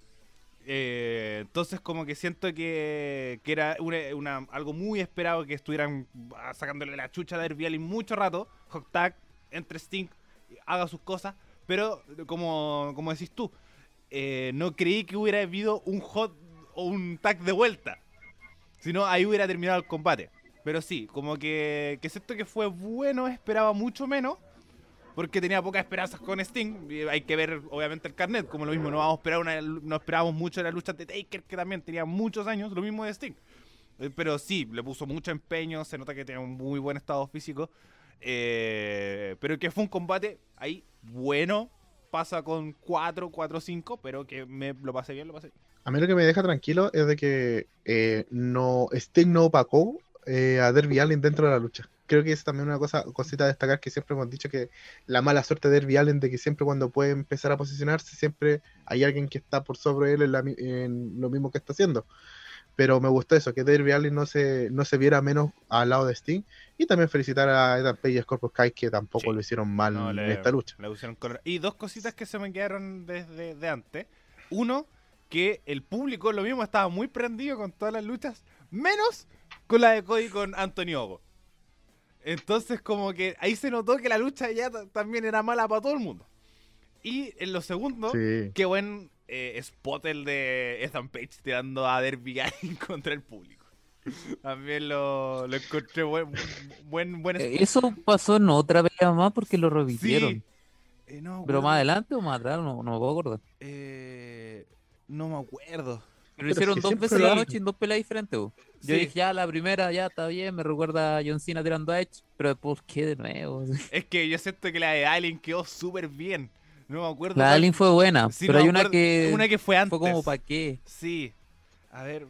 Eh, entonces como que siento que, que era una, algo muy esperado que estuvieran sacándole la chucha a Derby Allin mucho rato. Hot tag entre Sting, haga sus cosas. Pero como, como decís tú, eh, no creí que hubiera habido un hot o un tag de vuelta. Sino ahí hubiera terminado el combate. Pero sí, como que, que siento que fue bueno, esperaba mucho menos. Porque tenía pocas esperanzas con Sting. Hay que ver, obviamente, el carnet. Como lo mismo, no, vamos a esperar una, no esperábamos mucho la lucha de Taker, que también tenía muchos años. Lo mismo de Sting. Eh, Pero sí, le puso mucho empeño. Se nota que tiene un muy buen estado físico. Eh, pero que fue un combate ahí bueno. Pasa con 4, 4, 5. Pero que me lo pasé bien, lo pasé bien. A mí lo que me deja tranquilo es de que eh, no Sting no opacó eh, a Derby Allen dentro de la lucha. Creo que es también una cosa, cosita a destacar que siempre hemos dicho que la mala suerte de Derby Allen de que siempre cuando puede empezar a posicionarse, siempre hay alguien que está por sobre él en, la en lo mismo que está haciendo. Pero me gustó eso, que Derby Allen no se, no se viera menos al lado de Sting. Y también felicitar a Ethan Page y a Scorpio Sky que tampoco Sí. lo hicieron mal No, en le- esta lucha. Y dos cositas que se me quedaron desde de antes. Uno, que el público lo mismo estaba muy prendido con todas las luchas, menos con la de Cody con Antonio Ogo. Entonces como que ahí se notó que la lucha ya ta- también era mala para todo el mundo. Y en lo segundo, Sí. qué buen eh, spot el de Ethan Page tirando a Derby Allin contra el público. También lo, lo encontré buen, buen, buen Eh, spot. Eso pasó en otra pelea más porque lo revivieron. Sí. Eh, no Pero más adelante o más atrás, no, no me puedo acordar. Eh, no me acuerdo. Pero, Pero hicieron si dos veces la noche en dos peleas diferentes. bo. Yo Sí. dije, ya la primera, ya está bien, me recuerda a John Cena tirando a Edge, pero después, ¿qué de nuevo? Es que yo siento que la de Alien quedó súper bien. No me acuerdo. La cuál- Alien fue buena, Sí, pero no hay una que Una que fue antes. fue como, ¿para qué? Sí. A ver,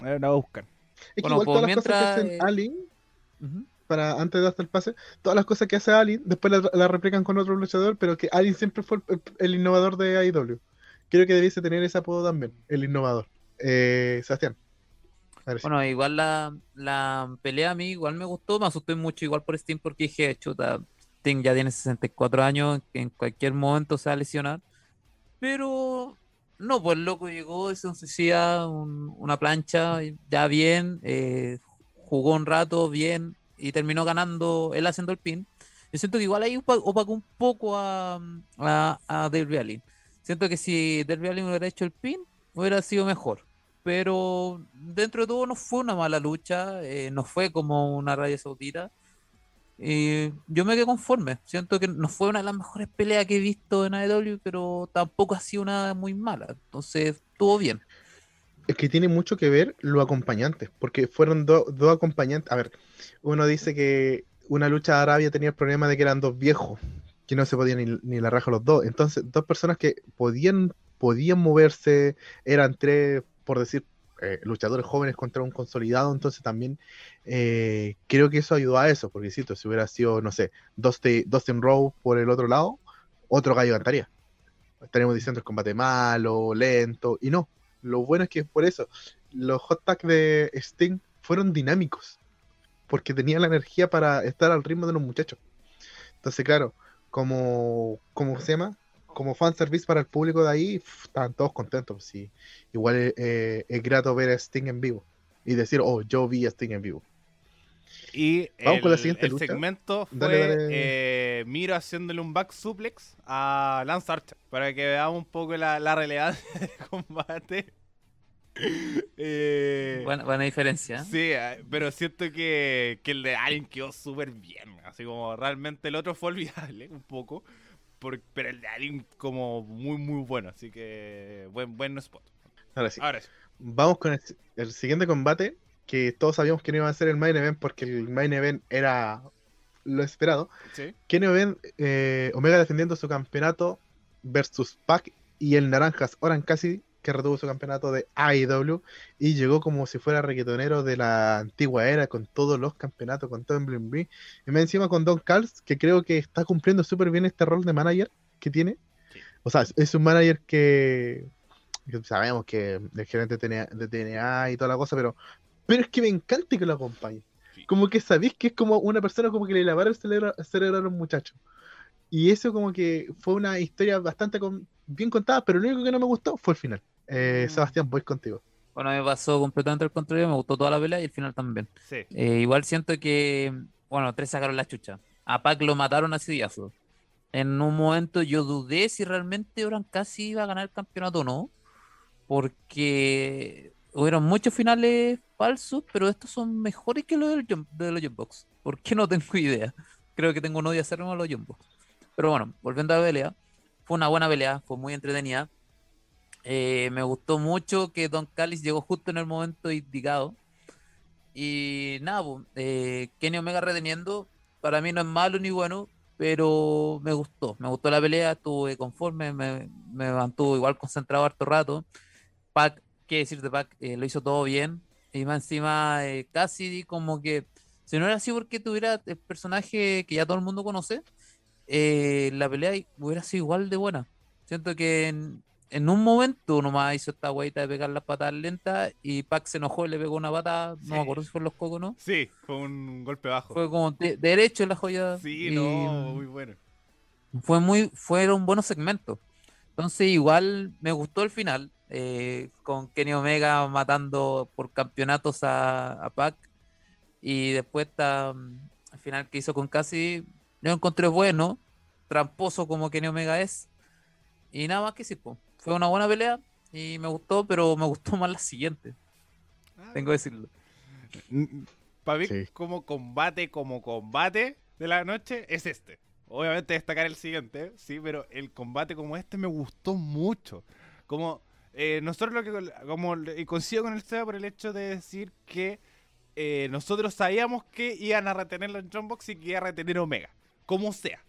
a ver, la voy a buscar. Es que Bueno, igual pues todas las cosas mientras, que hacen Allen Ujú. para antes de darte el pase, todas las cosas que hace Alien, después la, la replican con otro luchador, pero que Alien siempre fue el, el innovador de AEW. Creo que debiese tener ese apodo también, el innovador. Eh, Sebastián. Bueno, igual la, la pelea a mí igual me gustó, me asusté mucho igual por Steam porque dije, chuta, Sting ya tiene 64 años, en cualquier momento se va a lesionar. Pero no, pues loco llegó, hizo un suicida, un- una plancha, ya bien, eh, jugó un rato bien y terminó ganando él haciendo el pin. Yo siento que igual ahí opa- opacó un poco a, a, a Allin. Siento que si Darby Allin hubiera hecho el pin, hubiera sido mejor. Pero dentro de todo no fue una mala lucha, eh, no fue como una Arabia Saudita. Y yo me quedé conforme. Siento que no fue una de las mejores peleas que he visto en AEW, pero tampoco ha sido una muy mala. Entonces, estuvo bien. Es que tiene mucho que ver los acompañantes, porque fueron do- dos acompañantes. A ver, uno dice que una lucha de Arabia tenía el problema de que eran dos viejos, que no se podían ni, ni la raja los dos. Entonces, dos personas que podían, podían moverse, eran tres, por decir, eh, luchadores jóvenes contra un consolidado. Entonces, también eh, creo que eso ayudó a eso, porque si si hubiera sido, no sé, Dustin, Dustin Rowe por el otro lado, otro gallo cantaría. Estaríamos diciendo el combate malo, lento, y no. Lo bueno es que por eso los hot tag de Sting fueron dinámicos. Porque tenía la energía para estar al ritmo de los muchachos. Entonces, claro, como, ¿cómo se llama? Como fanservice para el público de ahí, pf, estaban todos contentos. Sí. Igual eh, eh, es grato ver a Sting en vivo y decir, oh, yo vi a Sting en vivo. Y Vamos el, con la siguiente el lucha. segmento fue Dale, dale. eh, Miro haciéndole un back suplex a Lance Archer para que veamos un poco la, la relevancia del combate. Eh, Buena, buena diferencia. Sí, eh, pero siento que, que el de Alien quedó súper bien. Así como realmente el otro fue olvidable un poco. por- pero el de Alien como muy muy bueno. Así que buen, buen spot. Ahora sí. Ahora sí. Vamos con el, el siguiente combate, que todos sabíamos que no iba a ser el main event porque el main event era lo esperado. Sí. Kenny Omega, eh, Omega defendiendo su campeonato versus Pac y el Naranjas Oran Cassidy, que retuvo su campeonato de AEW y llegó como si fuera reggaetonero de la antigua era con todos los campeonatos, con todo en Bling Bling. Y más encima con Don Callis, que creo que está cumpliendo súper bien este rol de manager que tiene. Sí. O sea, es un manager que, que sabemos que el gerente de TNA, de TNA y toda la cosa, pero, pero es que me encanta que lo acompañe. Sí. Como que sabéis que es como una persona como que le lavara el cerebro, el cerebro a los muchachos. Y eso como que fue una historia bastante con- bien contada, pero lo único que no me gustó fue el final. Eh, Mm. Sebastián, voy contigo. Bueno, me pasó completamente el contrario, me gustó toda la pelea y el final también. Sí. Eh, igual siento que, bueno, tres sacaron la chucha. A Pac lo mataron a sidiazo. En un momento yo dudé si realmente Oran casi iba a ganar el campeonato o no, porque hubieron muchos finales falsos, pero estos son mejores que los del Jump- de los Jumbox. ¿Por qué no tengo idea? Creo que tengo un odio acérrimo a los Jumbox. Pero bueno, volviendo a la pelea, fue una buena pelea, fue muy entretenida. Eh, me gustó mucho que Don Callis llegó justo en el momento indicado. Y nada, eh, Kenny Omega reteniendo, para mí no es malo ni bueno, pero me gustó, me gustó la pelea, estuve conforme, me, me mantuvo igual concentrado harto rato. Pac, qué decir de Pac, Eh, lo hizo todo bien. Y más encima, eh, Cassidy como que, si no era así porque tuviera el personaje que ya todo el mundo conoce, eh, la pelea hubiera sido igual de buena. Siento que en un momento nomás hizo esta guaita de pegar las patadas lentas y Pac se enojó y le pegó una pata, no me Sí. acuerdo si fue en los cocos no. Sí, fue un golpe bajo. Fue como de- derecho en la joya. Sí, y no, muy bueno. fue muy, fueron buenos segmentos. Entonces igual me gustó el final, eh, con Kenny Omega matando por campeonatos a, a Pac y después está mm, el final que hizo con Cassidy, yo encontré bueno, tramposo como Kenny Omega es y nada más que sí, po. Fue una buena pelea y me gustó, pero me gustó más la siguiente, tengo que decirlo. Para mí, Sí. como combate, como combate de la noche, es este. Obviamente destacar el siguiente, sí, pero el combate como este me gustó mucho. Como eh, nosotros lo que como y coincido con el Seba por el hecho de decir que eh, nosotros sabíamos que iban a retener los John Box y que iba a retener Omega, como sea.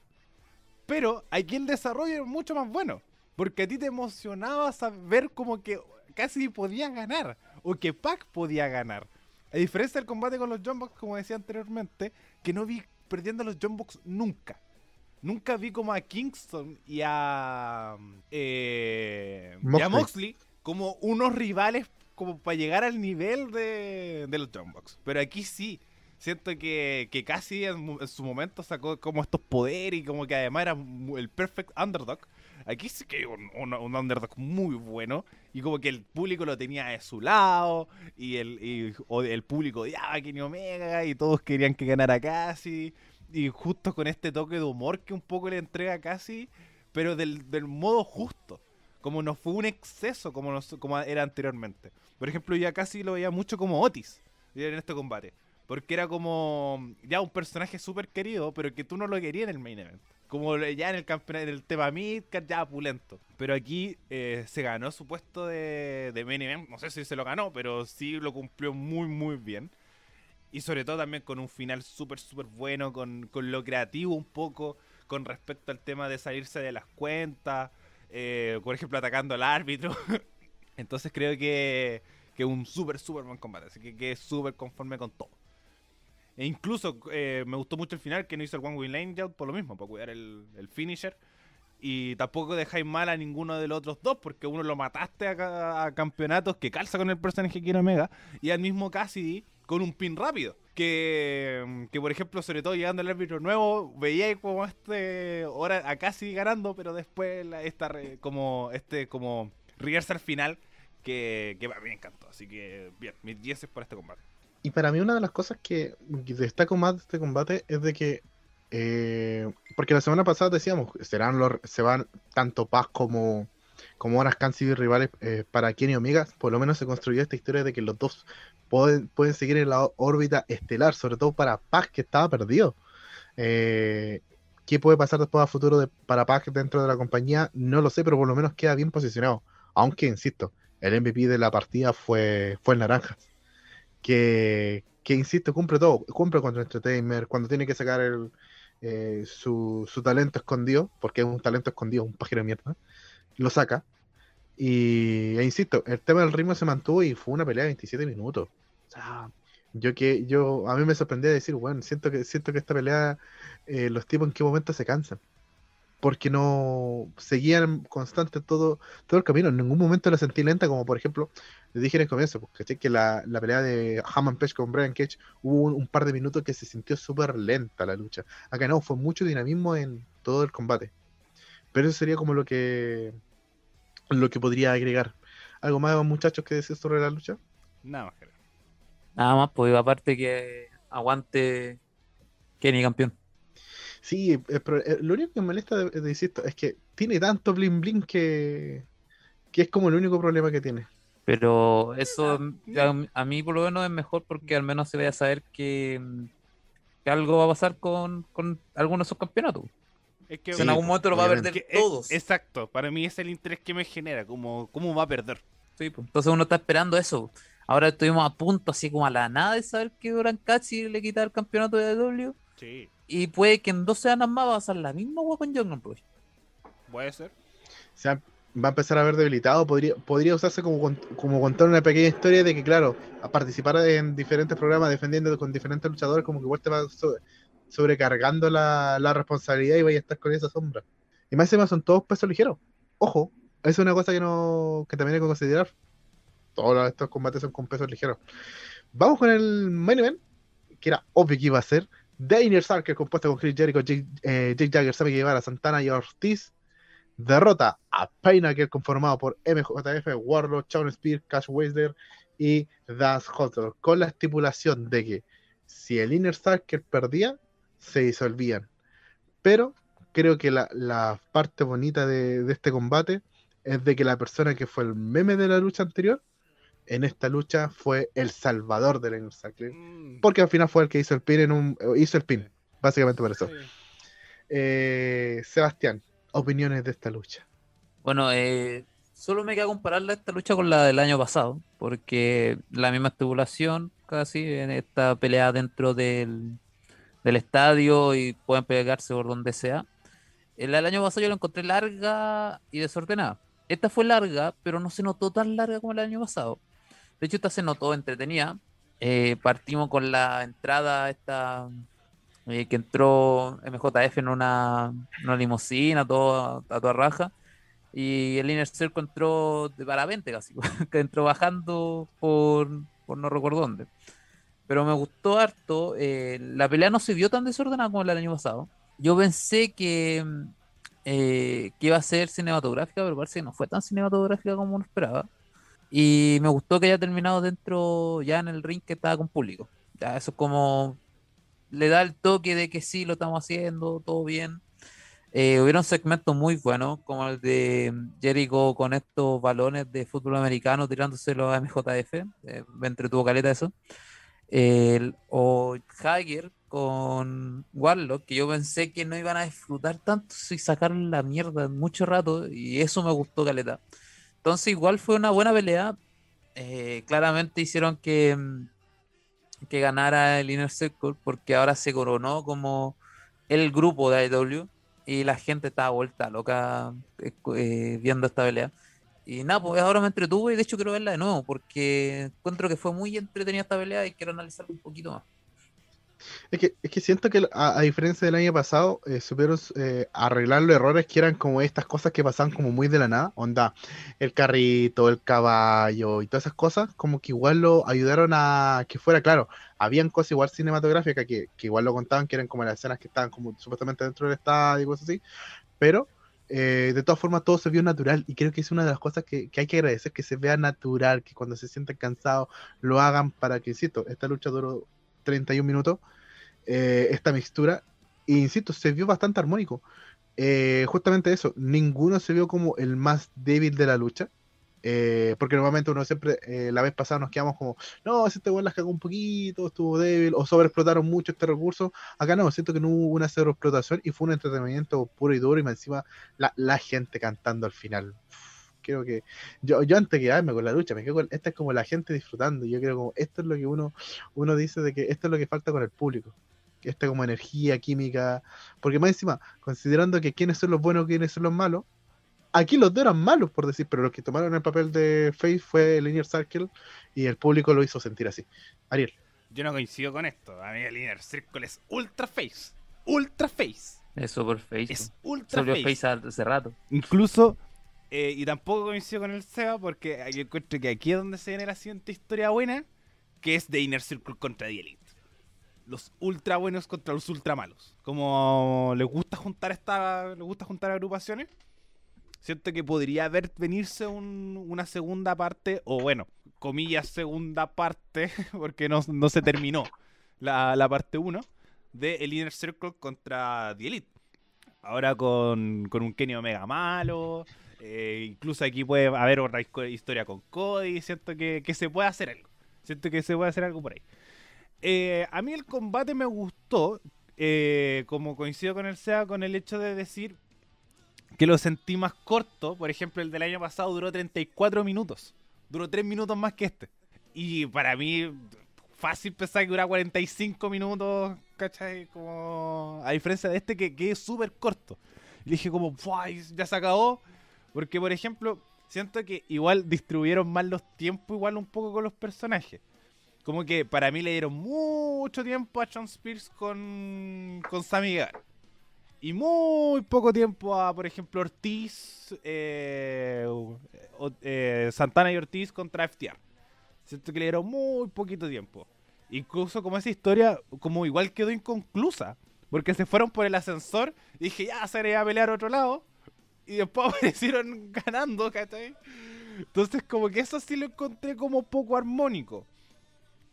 Pero aquí el desarrollo es mucho más bueno. Porque a ti te emocionaba saber como que casi podía ganar. O que Pac podía ganar. A diferencia del combate con los John Box, como decía anteriormente, que no vi perdiendo a los John Box nunca. Nunca vi como a Kingston y a, eh, y a Moxley. Como unos rivales como para llegar al nivel de, de los John Box. Pero aquí sí. Siento que, que casi en, en su momento sacó como estos poderes y como que además era el perfect underdog. Aquí sí que un, un, un underdog muy bueno y como que el público lo tenía de su lado y el, y- el público odiaba a Kenny Omega y todos querían que ganara casi y justo con este toque de humor que un poco le entrega casi pero del, del modo justo como no fue un exceso como, nos- como era anteriormente. Por ejemplo ya casi lo veía mucho como Otis en este combate porque era como ya un personaje súper querido pero que tú no lo querías en el main event como ya en el campeonato, en el tema Midcard, ya pulento. Pero aquí eh, se ganó su puesto de, de main. No sé si se lo ganó, pero sí lo cumplió muy, muy bien. Y sobre todo también con un final súper, súper bueno, con, con lo creativo un poco, con respecto al tema de salirse de las cuentas, eh, por ejemplo, atacando al árbitro. Entonces creo que, que un súper, súper buen combate. Así que quedé súper conforme con todo. E incluso eh, me gustó mucho el final que no hizo el One Wing Lane por lo mismo, para cuidar el, finisher. y tampoco dejáis mal a ninguno de los otros dos, porque uno lo mataste a, ca- a campeonatos que calza con el personaje que era Omega, y al mismo Cassidy con un pin rápido. Que, que por ejemplo, sobre todo llegando al árbitro nuevo, veía como este ahora a Cassidy ganando, pero después la- esta re- como este como reversal final que, que me encantó. Así que bien, mis 10 por este combate. Y para mí una de las cosas que destaco más de este combate es de que, eh, porque la semana pasada decíamos, serán los, se van tanto Paz como, como Horas han sido rivales eh, para Kenny Omega, por lo menos se construyó esta historia de que los dos pueden, pueden seguir en la órbita estelar, sobre todo para Paz que estaba perdido. Eh, ¿Qué puede pasar después a futuro de, para Paz dentro de la compañía? No lo sé, pero por lo menos queda bien posicionado. Aunque, insisto, el MVP de la partida fue, fue el Naranja que, insisto, cumple todo, cumple contra Entertainer, cuando tiene que sacar el, eh, su, su talento escondido, porque es un talento escondido, un pájaro de mierda, lo saca. Y e insisto, el tema del ritmo se mantuvo y fue una pelea de 27 minutos. O sea, yo que yo a mí me sorprendía decir, bueno, siento que siento que esta pelea eh, los tipos en qué momento se cansan. Porque no seguían constante todo, todo el camino. En ningún momento la sentí lenta, como por ejemplo, les dije en el comienzo, pues, ¿cachai? que la, la pelea de Hammond Page con Brian Cage hubo un, un par de minutos que se sintió súper lenta la lucha. Acá no, fue mucho dinamismo en todo el combate. Pero eso sería como lo que lo que podría agregar. ¿Algo más, muchachos, que decir sobre la lucha? Nada más, creo. Nada más, pues aparte que aguante Kenny campeón. Sí, eh, pero, eh, lo único que me molesta de, de insisto, es que tiene tanto bling bling que, que es como el único problema que tiene. Pero eso a, a mí por lo menos es mejor porque al menos se vaya a saber que, que algo va a pasar con, con algunos de esos campeonatos. Es que en algún momento lo va a perder que es- todos. exacto, para mí es el interés que me genera, como cómo va a perder. Sí, pues. Entonces uno está esperando eso. Ahora estuvimos a punto, así como a la nada, de saber que Duran Catchy le quita el campeonato de W. Sí, Y puede que en dos semanas más va a pasar la misma hueá con Jungle Boy. puede ser. O sea, va a empezar a ver debilitado. Podría, podría usarse como, como contar una pequeña historia de que, claro, a participar en diferentes programas defendiendo con diferentes luchadores, como que igual te va so- sobrecargando la, la responsabilidad y vaya a estar con esa sombra. Y más encima son todos pesos ligeros. Ojo, es una cosa que no que también hay que considerar. Todos estos combates son con pesos ligeros. Vamos con el main event, que era obvio que iba a ser. Inner Circle, compuesta con Chris Jericho, Jake, eh, Jake Jagger, Sammy Guevara, Santana y Ortiz. Derrota a Pinnacle conformado por MJF, Warlock, Shawn Spear, Cash Wesler y Das Hotel, con la estipulación de que si el Inner Circle perdía, se disolvían. Pero creo que la, parte bonita de este combate es de que la persona que fue el meme de la lucha anterior, en esta lucha fue el salvador del Inner Circle. Mm, Porque al final fue el que hizo el pin en un. hizo el pin, básicamente por eso. sí. Eh, Sebastián, opiniones de esta lucha. Bueno, eh, solo me queda compararla esta lucha con la del año pasado, porque la misma estipulación casi en esta pelea dentro del, del estadio y pueden pegarse por donde sea. En la del año pasado yo la encontré larga y desordenada. Esta fue larga, pero no se notó tan larga como el año pasado. De hecho, esta se notó entretenida. Eh, partimos con la entrada esta eh, que entró MJF en una, una limusina todo, a toda raja. Y el Inner Circle entró de parapente casi, que entró bajando por, por no recuerdo dónde. Pero me gustó harto. eh, la pelea no se vio tan desordenada como del año pasado. Yo pensé que, que iba a ser cinematográfica, pero parece que no fue tan cinematográfica como uno esperaba. Y me gustó que haya terminado dentro, ya en el ring que estaba con público. Ya eso es como le da el toque de que sí lo estamos haciendo, todo bien. Eh, hubieron segmentos muy buenos, como el de Jericho con estos balones de fútbol americano tirándoselos a MJF. eh, me entretuvo caleta eso. O Hager con Warlock, que yo pensé que no iban a disfrutar tanto y sacar la mierda mucho rato, y eso me gustó caleta. Entonces, igual fue una buena pelea. eh, claramente hicieron que, mm, que ganara el Inner Circle porque ahora se coronó como el grupo de AEW y la gente estaba vuelta loca eh, viendo esta pelea. Y nada, pues ahora me entretuvo y de hecho quiero verla de nuevo porque encuentro que fue muy entretenida esta pelea y quiero analizarla un poquito más. Es que, es que siento que a, diferencia del año pasado, eh, supieron eh, arreglar los errores que eran como estas cosas que pasaban como muy de la nada. Onda, el carrito, el caballo y todas esas cosas, como que igual lo ayudaron a que fuera claro. Habían cosas igual cinematográficas que, igual lo contaban, que eran como las escenas que estaban como supuestamente dentro del estadio y cosas así. Pero eh, de todas formas todo se vio natural y creo que es una de las cosas que, hay que agradecer, que se vea natural, que cuando se sienten cansados lo hagan para que, insisto, esta lucha duró 31 minutos, eh, esta mixtura, e insisto, se vio bastante armónico. Eh, justamente eso, ninguno se vio como el más débil de la lucha. eh, porque normalmente uno siempre, eh, la vez pasada nos quedamos como, no, este weón las cagó un poquito, estuvo débil, o sobreexplotaron mucho este recurso. Acá no, siento que no hubo una sobreexplotación y fue un entretenimiento puro y duro, y encima la, la gente cantando al final. Creo que yo, yo antes de quedarme con la lucha, me quedo con, esta es como la gente disfrutando. Yo creo como esto es lo que uno, uno dice de que esto es lo que falta con el público. Esta como energía, química. Porque más encima, considerando que quiénes son los buenos, quiénes son los malos, aquí los dos eran malos, por decir, pero los que tomaron el papel de Face fue el Inner Circle y el público lo hizo sentir así. Ariel. Yo no coincido con esto. A mí el Inner Circle es ultra face. Ultra face. Es super face. Es ultra face. face hace rato. Incluso, eh, y tampoco coincido con el Seba, porque aquí encuentro que aquí es donde se la siguiente historia buena, que es de Inner Circle contra The Elite. Los ultra buenos contra los ultra malos. Como les gusta juntar esta, les gusta juntar agrupaciones. Siento que podría haber venirse un- una segunda parte, o bueno, comillas segunda parte, porque no, no se terminó la, la parte 1 de el Inner Circle contra The Elite. Ahora con, con un Kenny Omega malo. Eh, incluso aquí puede haber otra historia con Cody. Siento que, se puede hacer algo. Siento que se puede hacer algo por ahí. Eh, a mí el combate me gustó. eh, como coincido con el SEA con el hecho de decir que lo sentí más corto. Por ejemplo, el del año pasado duró 34 minutos. Duró 3 minutos más que este. Y para mí, fácil pensar que dura 45 minutos, ¿cachai? Como, a diferencia de este que, es súper corto. Y dije como, "Buah, ya se acabó. Porque, por ejemplo, siento que igual distribuyeron mal los tiempos, igual un poco con los personajes. Como que para mí le dieron mucho tiempo a Sean Spears con, con Sammy Guevara. Y muy poco tiempo a, por ejemplo, Ortiz, eh, eh, Santana y Ortiz contra FTR. Siento que le dieron muy poquito tiempo. Incluso como esa historia, como igual quedó inconclusa. Porque se fueron por el ascensor y dije, ya, se a pelear a otro lado. Y después aparecieron ganando, ¿cachai? Entonces como que eso sí lo encontré como poco armónico.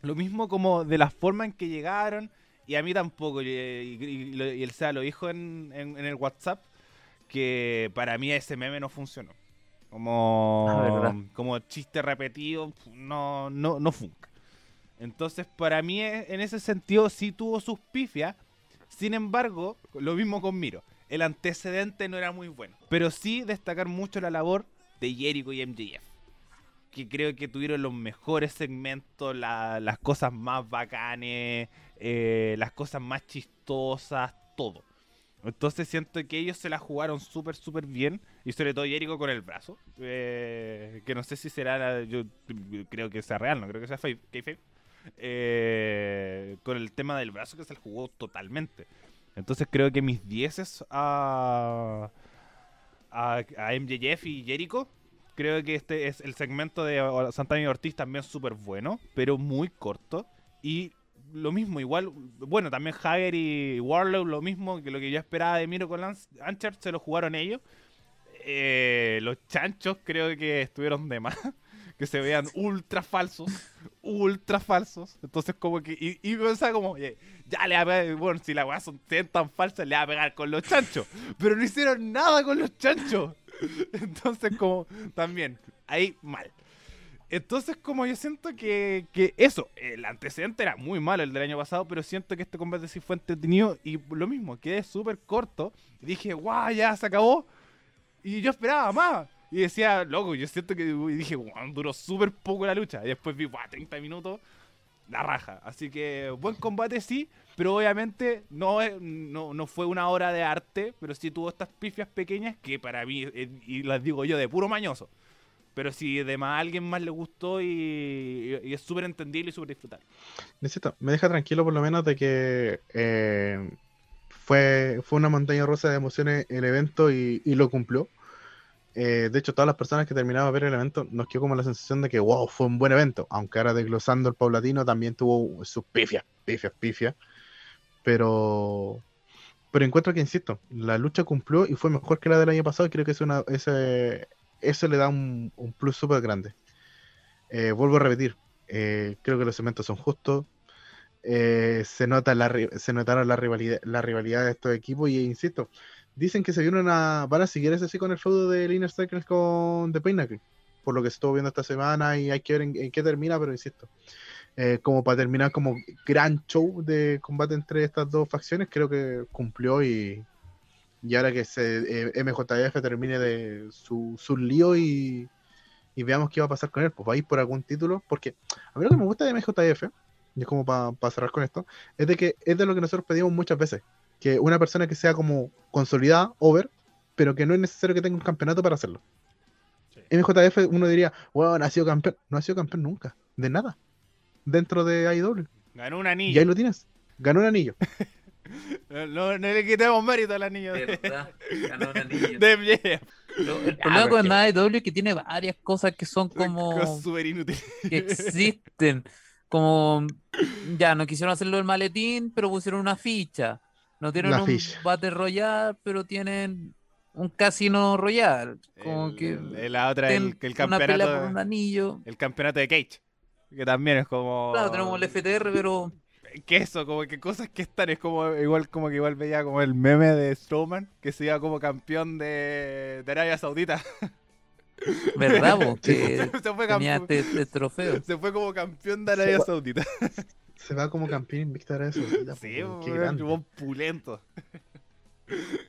Lo mismo como de la forma en que llegaron. Y a mí tampoco. Y, y- y el SEA lo dijo en, en- en el WhatsApp. Que para mí ese meme no funcionó. Como, Ah, como chiste repetido. No, no, no funca. Entonces para mí en ese sentido sí tuvo sus pifias. Sin embargo, lo mismo con Miro. El antecedente no era muy bueno. Pero sí destacar mucho la labor de Jericho y MJF que creo que tuvieron los mejores segmentos, la- las cosas más bacanes, eh, las cosas más chistosas, todo. Entonces siento que ellos se la jugaron súper, súper bien. Y sobre todo Jericho con el brazo. eh, que no sé si será, yo creo que sea real, no creo que sea fake. Eh, con el tema del brazo que se la jugó totalmente. Entonces creo que mis dieces a, a, MJF y Jericho Creo que este es el segmento de Santana y Ortiz también súper bueno, pero muy corto. Y lo mismo, igual, bueno, también Hager y Warlow, lo mismo que lo que yo esperaba de Miro con Lance Ancher, se lo jugaron ellos. Eh, los chanchos creo que estuvieron de más, que se vean ultra falsos, ultra falsos. Entonces, como que, y, y pensaba como, oye, ya le va a pegar, bueno, si la weá son tan falsas, le va a pegar con los chanchos. Pero no hicieron nada con los chanchos. Entonces, como también, ahí mal. Entonces, como yo siento que, que eso, el antecedente era muy malo el del año pasado, pero siento que este combate sí fue entretenido y lo mismo, quedé súper corto. Dije, guau, ya se acabó. Y yo esperaba más. Y decía, loco, yo siento que dije, guau, duró súper poco la lucha. Y después vi, guau, 30 minutos, la raja. Así que, buen combate sí, pero obviamente no, es- no, no fue una obra de arte, pero sí tuvo estas pifias pequeñas que para mí, eh, y las digo yo, de puro mañoso. Pero si además a alguien más le gustó y, es súper entendible y súper disfrutable. Necesito, me deja tranquilo por lo menos de que eh, fue, fue una montaña rusa de emociones el evento y lo cumplió. Eh, de hecho, todas las personas que terminaban de ver el evento nos quedó como la sensación de que, wow, fue un buen evento. Aunque ahora desglosando el paulatino también tuvo sus pifias, pifias, pifias. Pero, pero encuentro que, insisto, la lucha cumplió y fue mejor que la del año pasado y creo que es una, eso le da un, un plus súper grande. Eh, vuelvo a repetir, eh, creo que los eventos son justos. Se nota la, se notaron la rivalidad, la rivalidad de estos equipos y insisto, dicen que se viene una, van a seguir ese sí con el feudo del Inner Circle con The Pinnacle, por lo que estuvo viendo esta semana y hay que ver en, qué termina, pero insisto, eh, como para terminar como gran show de combate entre estas dos facciones, creo que cumplió y, y ahora que se, eh, MJF termine de su, su lío y, y veamos qué va a pasar con él, pues va a ir por algún título, porque a mí lo que me gusta de MJF, y es como para cerrar con esto, es de que es de lo que nosotros pedimos muchas veces, que una persona que sea como consolidada, over, pero que no es necesario que tenga un campeonato para hacerlo. Sí. MJF uno diría, bueno, ha sido campeón, no ha sido campeón nunca, de nada, dentro de AEW. Ganó un Y ahí anillo. lo tienes, ganó un anillo. No, no- no le quitemos mérito al anillo de, ¿Verdad? Ganó un anillo. de. Lo- el problema pero con AEW es que tiene varias cosas que son como súper inútil. que existen. Como ya no quisieron hacerlo el maletín, pero pusieron una ficha. No tienen La un ficha. Battle Royale, pero tienen un Casino Royale. Como El- que el- la otra, el, el una pelea por un campeonato, anillo. el campeonato de Cage. Que también es como. Claro, tenemos el FTR, pero que eso, como que cosas que están, es como igual como que igual veía como el meme de Strowman, que se iba como campeón de, de Arabia Saudita. ¿verdad? Que se, fue campeón, este, este trofeo. se fue como campeón de Arabia Se- Saudita. Se va como campeón invicto ahora eso. Sí, qué weón, grande. un pulento.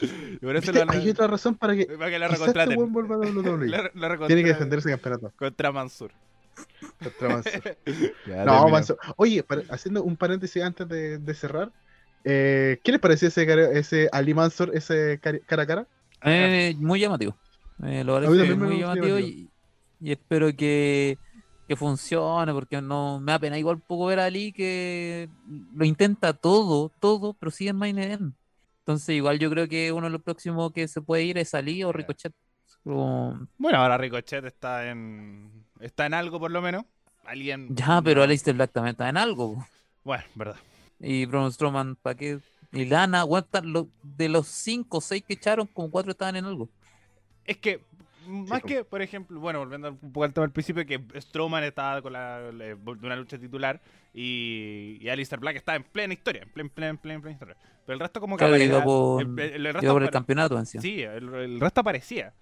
Y por eso Hay otra razón para que para que quizás este recontraten. recontra- Tiene que defender ese campeonato. Contra Mansur. Contra Mansur. No, terminó. Mansur. Oye, para- haciendo un paréntesis antes de, de cerrar, eh, ¿qué les pareció ese, ese Ali Mansur, ese cara a cara? Eh, muy llamativo. Eh, lo parece muy llamativo llamativo. y, y espero que, que funcione, porque no me da pena igual poco ver a Ali que lo intenta todo, todo, pero sigue en main event. Entonces igual yo creo que uno de los próximos que se puede ir es Ali o Ricochet. Bueno, ahora Ricochet está en está en algo por lo menos. Alguien. Ya, pero. Aleister Black también está en algo. Bueno, verdad. Y Braun Strowman, ¿para qué? Y Lana, aguantan lo- de los 5 o 6 que echaron, como 4 estaban en algo. Es que, más como- que, por ejemplo, bueno, volviendo un poco al tema del principio, que Strowman estaba con la, la- de una lucha titular y, y Alistair Black estaba en plena historia, en plena, plena, plena, plena historia. Pero el resto como que Claro, iba por, el, el- el resto iba por el campeonato encima. Sí, el, el resto aparecía.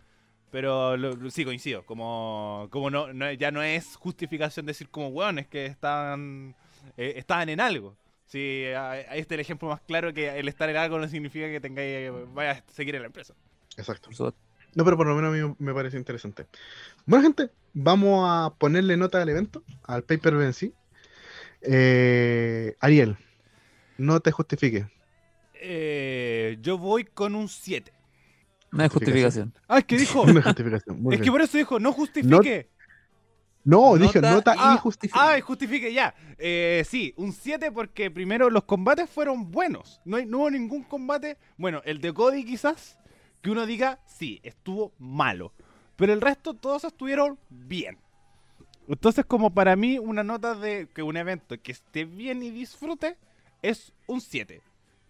Pero lo- lo- sí, coincido. Como, como no, no- ya no es justificación decir como, weón, es que estaban, eh, estaban en algo. Sí, este es el ejemplo más claro que el estar en algo no significa que tengáis, vaya a seguir en la empresa. Exacto. No, pero por lo menos a mí me parece interesante. Bueno, gente, vamos a ponerle nota al evento, al paper en sí. Eh, Ariel, no te justifiques. Eh, yo voy con un 7. No hay Justificación. Ah, es que dijo. Una justificación. Muy es que por eso dijo, no justifique. No, dije Nota nota y y justifique. Ah, justifique ya. Eh, sí, un 7 porque primero los combates fueron buenos. No, hay, no hubo ningún combate. Bueno, el de Cody quizás, que uno diga, sí, estuvo malo. Pero el resto todos estuvieron bien. Entonces, como para mí, una nota de que un evento que esté bien y disfrute es un 7.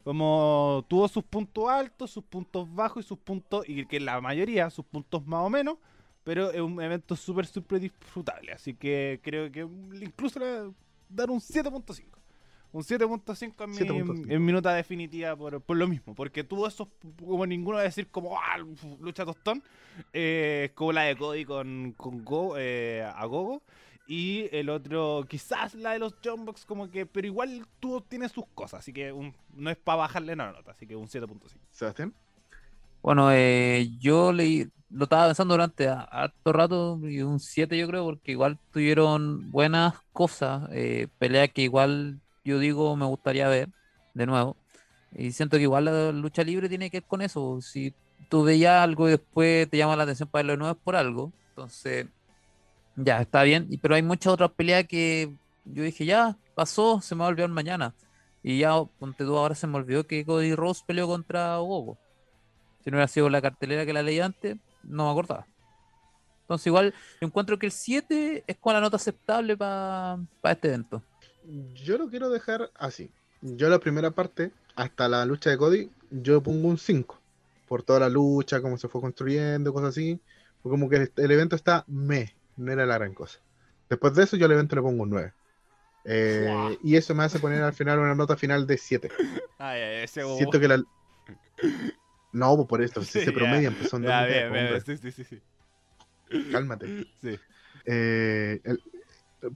Como tuvo sus puntos altos, sus puntos bajos y sus puntos, y que la mayoría, sus puntos más o menos, pero es un evento súper, súper disfrutable. Así que creo que incluso le voy a dar un 7.5. Un 7.5 en, mi- 7.5. en mi nota definitiva por, por lo mismo. Porque tuvo esos, como ninguno va a decir como, ah, lucha tostón. eh, como la de Cody con, con Go, eh, a Gogo. Y el otro, quizás la de los Jumbox, como que, pero igual tuvo, tiene sus cosas. Así que un- no es para bajarle la nota. Así que un 7.5. Sebastián. Bueno, eh, yo leí, lo estaba pensando durante harto rato y un 7 yo creo, porque igual tuvieron buenas cosas, eh, peleas que igual yo digo me gustaría ver de nuevo. Y siento que igual la lucha libre tiene que ver con eso. Si tú veías algo y después te llama la atención para verlo de nuevo es por algo. Entonces, ya, está bien. Pero hay muchas otras peleas que yo dije, ya, pasó, se me va a olvidar mañana. Y ya, ponte tú, ahora se me olvidó que Cody Rose peleó contra Hugo. Si no hubiera sido la cartelera que la leí antes, no me acordaba. Entonces, igual, yo encuentro que el 7 es con la nota aceptable para este evento. Yo lo quiero dejar así. Yo la primera parte, hasta la lucha de Cody, yo pongo un 5. Por toda la lucha, cómo se fue construyendo, cosas así. Fue como que el, evento está me, no era la gran cosa. Después de eso, yo al evento le pongo un 9. Eh, y eso me hace poner al final una nota final de 7. Ay, ay, ese hubo- Siento que la. No, pues por esto, si Sí, se ya. promedian, pues son dos mujeres, bien, bien, hombre, sí, sí. Cálmate. Sí. Eh, el-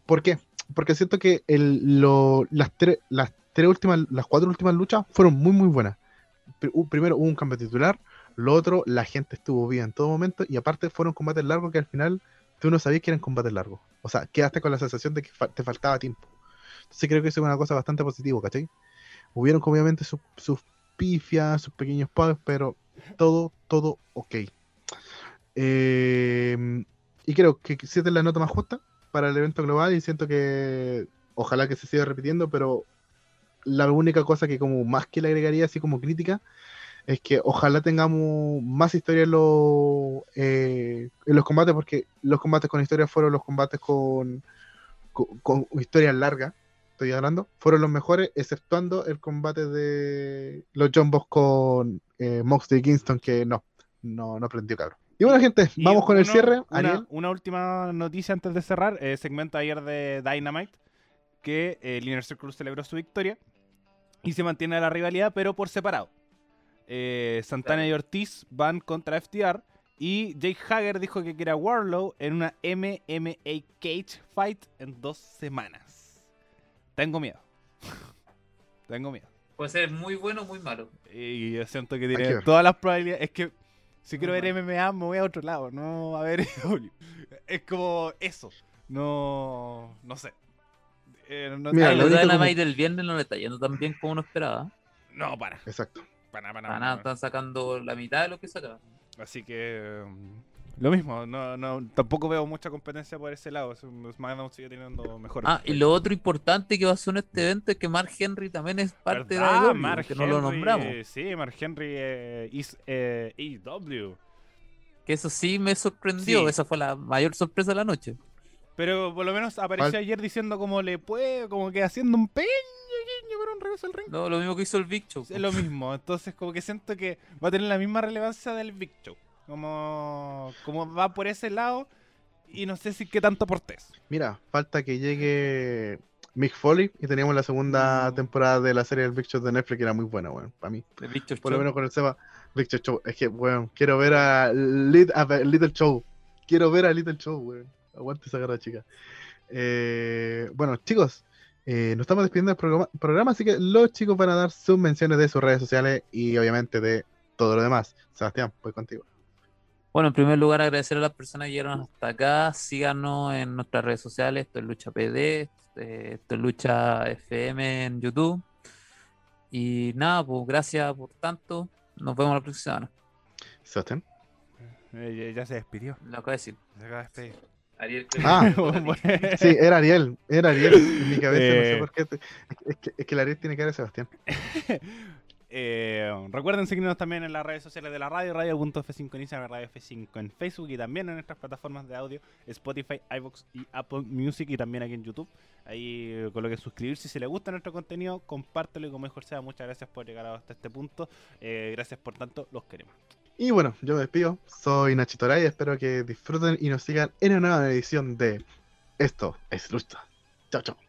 ¿Por qué? Porque siento que el, lo- las, tres, las tres últimas, las cuatro últimas luchas fueron muy muy buenas. Primero hubo un cambio titular, lo otro, la gente estuvo bien en todo momento, y aparte fueron combates largos que al final tú no sabías que eran combates largos. O sea, quedaste con la sensación de que te faltaba tiempo. Entonces creo que eso es una cosa bastante positiva, ¿cachai? Hubieron obviamente sus, pifias, sus pequeños bugs, pero todo, todo ok. Eh, y creo que 7 es la nota más justa para el evento global y siento que ojalá que se siga repitiendo, pero la única cosa que como más que le agregaría así como crítica es que ojalá tengamos más historia en, los eh, en los combates, porque los combates con historia fueron los combates con, con, historias largas, estoy hablando, fueron los mejores, exceptuando el combate de los John Boss con eh, Moxley y Kingston, que no, no, no aprendió cabrón. Y bueno, gente, Y vamos con el cierre. Una, última noticia antes de cerrar. eh, segmento ayer de Dynamite. Que eh, el Inner Circle celebró su victoria. Y se mantiene la rivalidad, pero por separado. Eh, Santana y Ortiz van contra FTR. Y Jake Hager dijo que quiere a Warlow en una MMA Cage Fight en dos semanas. Tengo miedo. Tengo miedo. Puede ser muy bueno o muy malo. Y yo siento que tiene todas las probabilidades. Es que si quiero ver MMA, me voy a otro lado, no a ver. Es como eso. No. No sé. Eh, no, Mira, lo de la como- del viernes no le está yendo tan bien como uno esperaba. no, para. Exacto. Para, para, Para nada, están sacando la mitad de lo que sacaban. Así que. um, Lo mismo, no, no, tampoco veo mucha competencia por ese lado. SmackDown sigue teniendo mejores. Ah, y lo otro importante que pasó en este evento es que Mark Henry también es parte ¿Verdad? de la Mark que no lo Henry, nombramos. Sí, Mark Henry eh, is eh, AEW. Que eso sí me sorprendió. Sí. Esa fue la mayor sorpresa de la noche. Pero por lo menos apareció ayer diciendo como le puede, como que haciendo un pequeño guiño para un regreso al ring. No, lo mismo que hizo el Big Show. Es lo mismo, entonces como que siento que va a tener la misma relevancia del Big Show. Como, como va por ese lado y no sé si qué tanto aportes. Mira, falta que llegue Mick Foley y teníamos la segunda Mm. temporada de la serie del Big Show de Netflix que era muy buena, weón, para mí. El Big Show Por lo menos con el Seba, Big Show Show. Es que, weón, quiero ver a, Lit- a Little Show. Quiero ver a Little Show, weón. Aguante esa garra chica. Eh, bueno, chicos, eh, nos estamos despidiendo del programa, programa, así que los chicos van a dar sus menciones de sus redes sociales y obviamente de todo lo demás. Sebastián, voy contigo. Bueno, en primer lugar, agradecer a las personas que llegaron hasta acá. Síganos en nuestras redes sociales. Esto es Lucha PD, eh, esto es Lucha FM en YouTube. Y nada, pues gracias por tanto. Nos vemos la próxima semana. Sebastián. Eh, ya, se despidió. Lo acabo de decir. Se acaba de despedir. Ariel, Ah, Bueno. Sí, era Ariel, era Ariel. En mi cabeza, no Eh. sé por qué. te- Es que, es que el Ariel tiene cara de Sebastián. Eh, recuerden seguirnos también en las redes sociales de la radio, radio.f5 en Instagram, radio F5 en Facebook y también en nuestras plataformas de audio, Spotify, iVoox y Apple Music y también aquí en YouTube. Ahí coloquen suscribirse si les gusta nuestro contenido, compártelo y como mejor sea. Muchas gracias por llegar hasta este punto. Eh, gracias por tanto, los queremos. Y bueno, yo me despido. Soy Nachito Ray. Espero que disfruten y nos sigan en una nueva edición de Esto es Lucha. Chao, chao.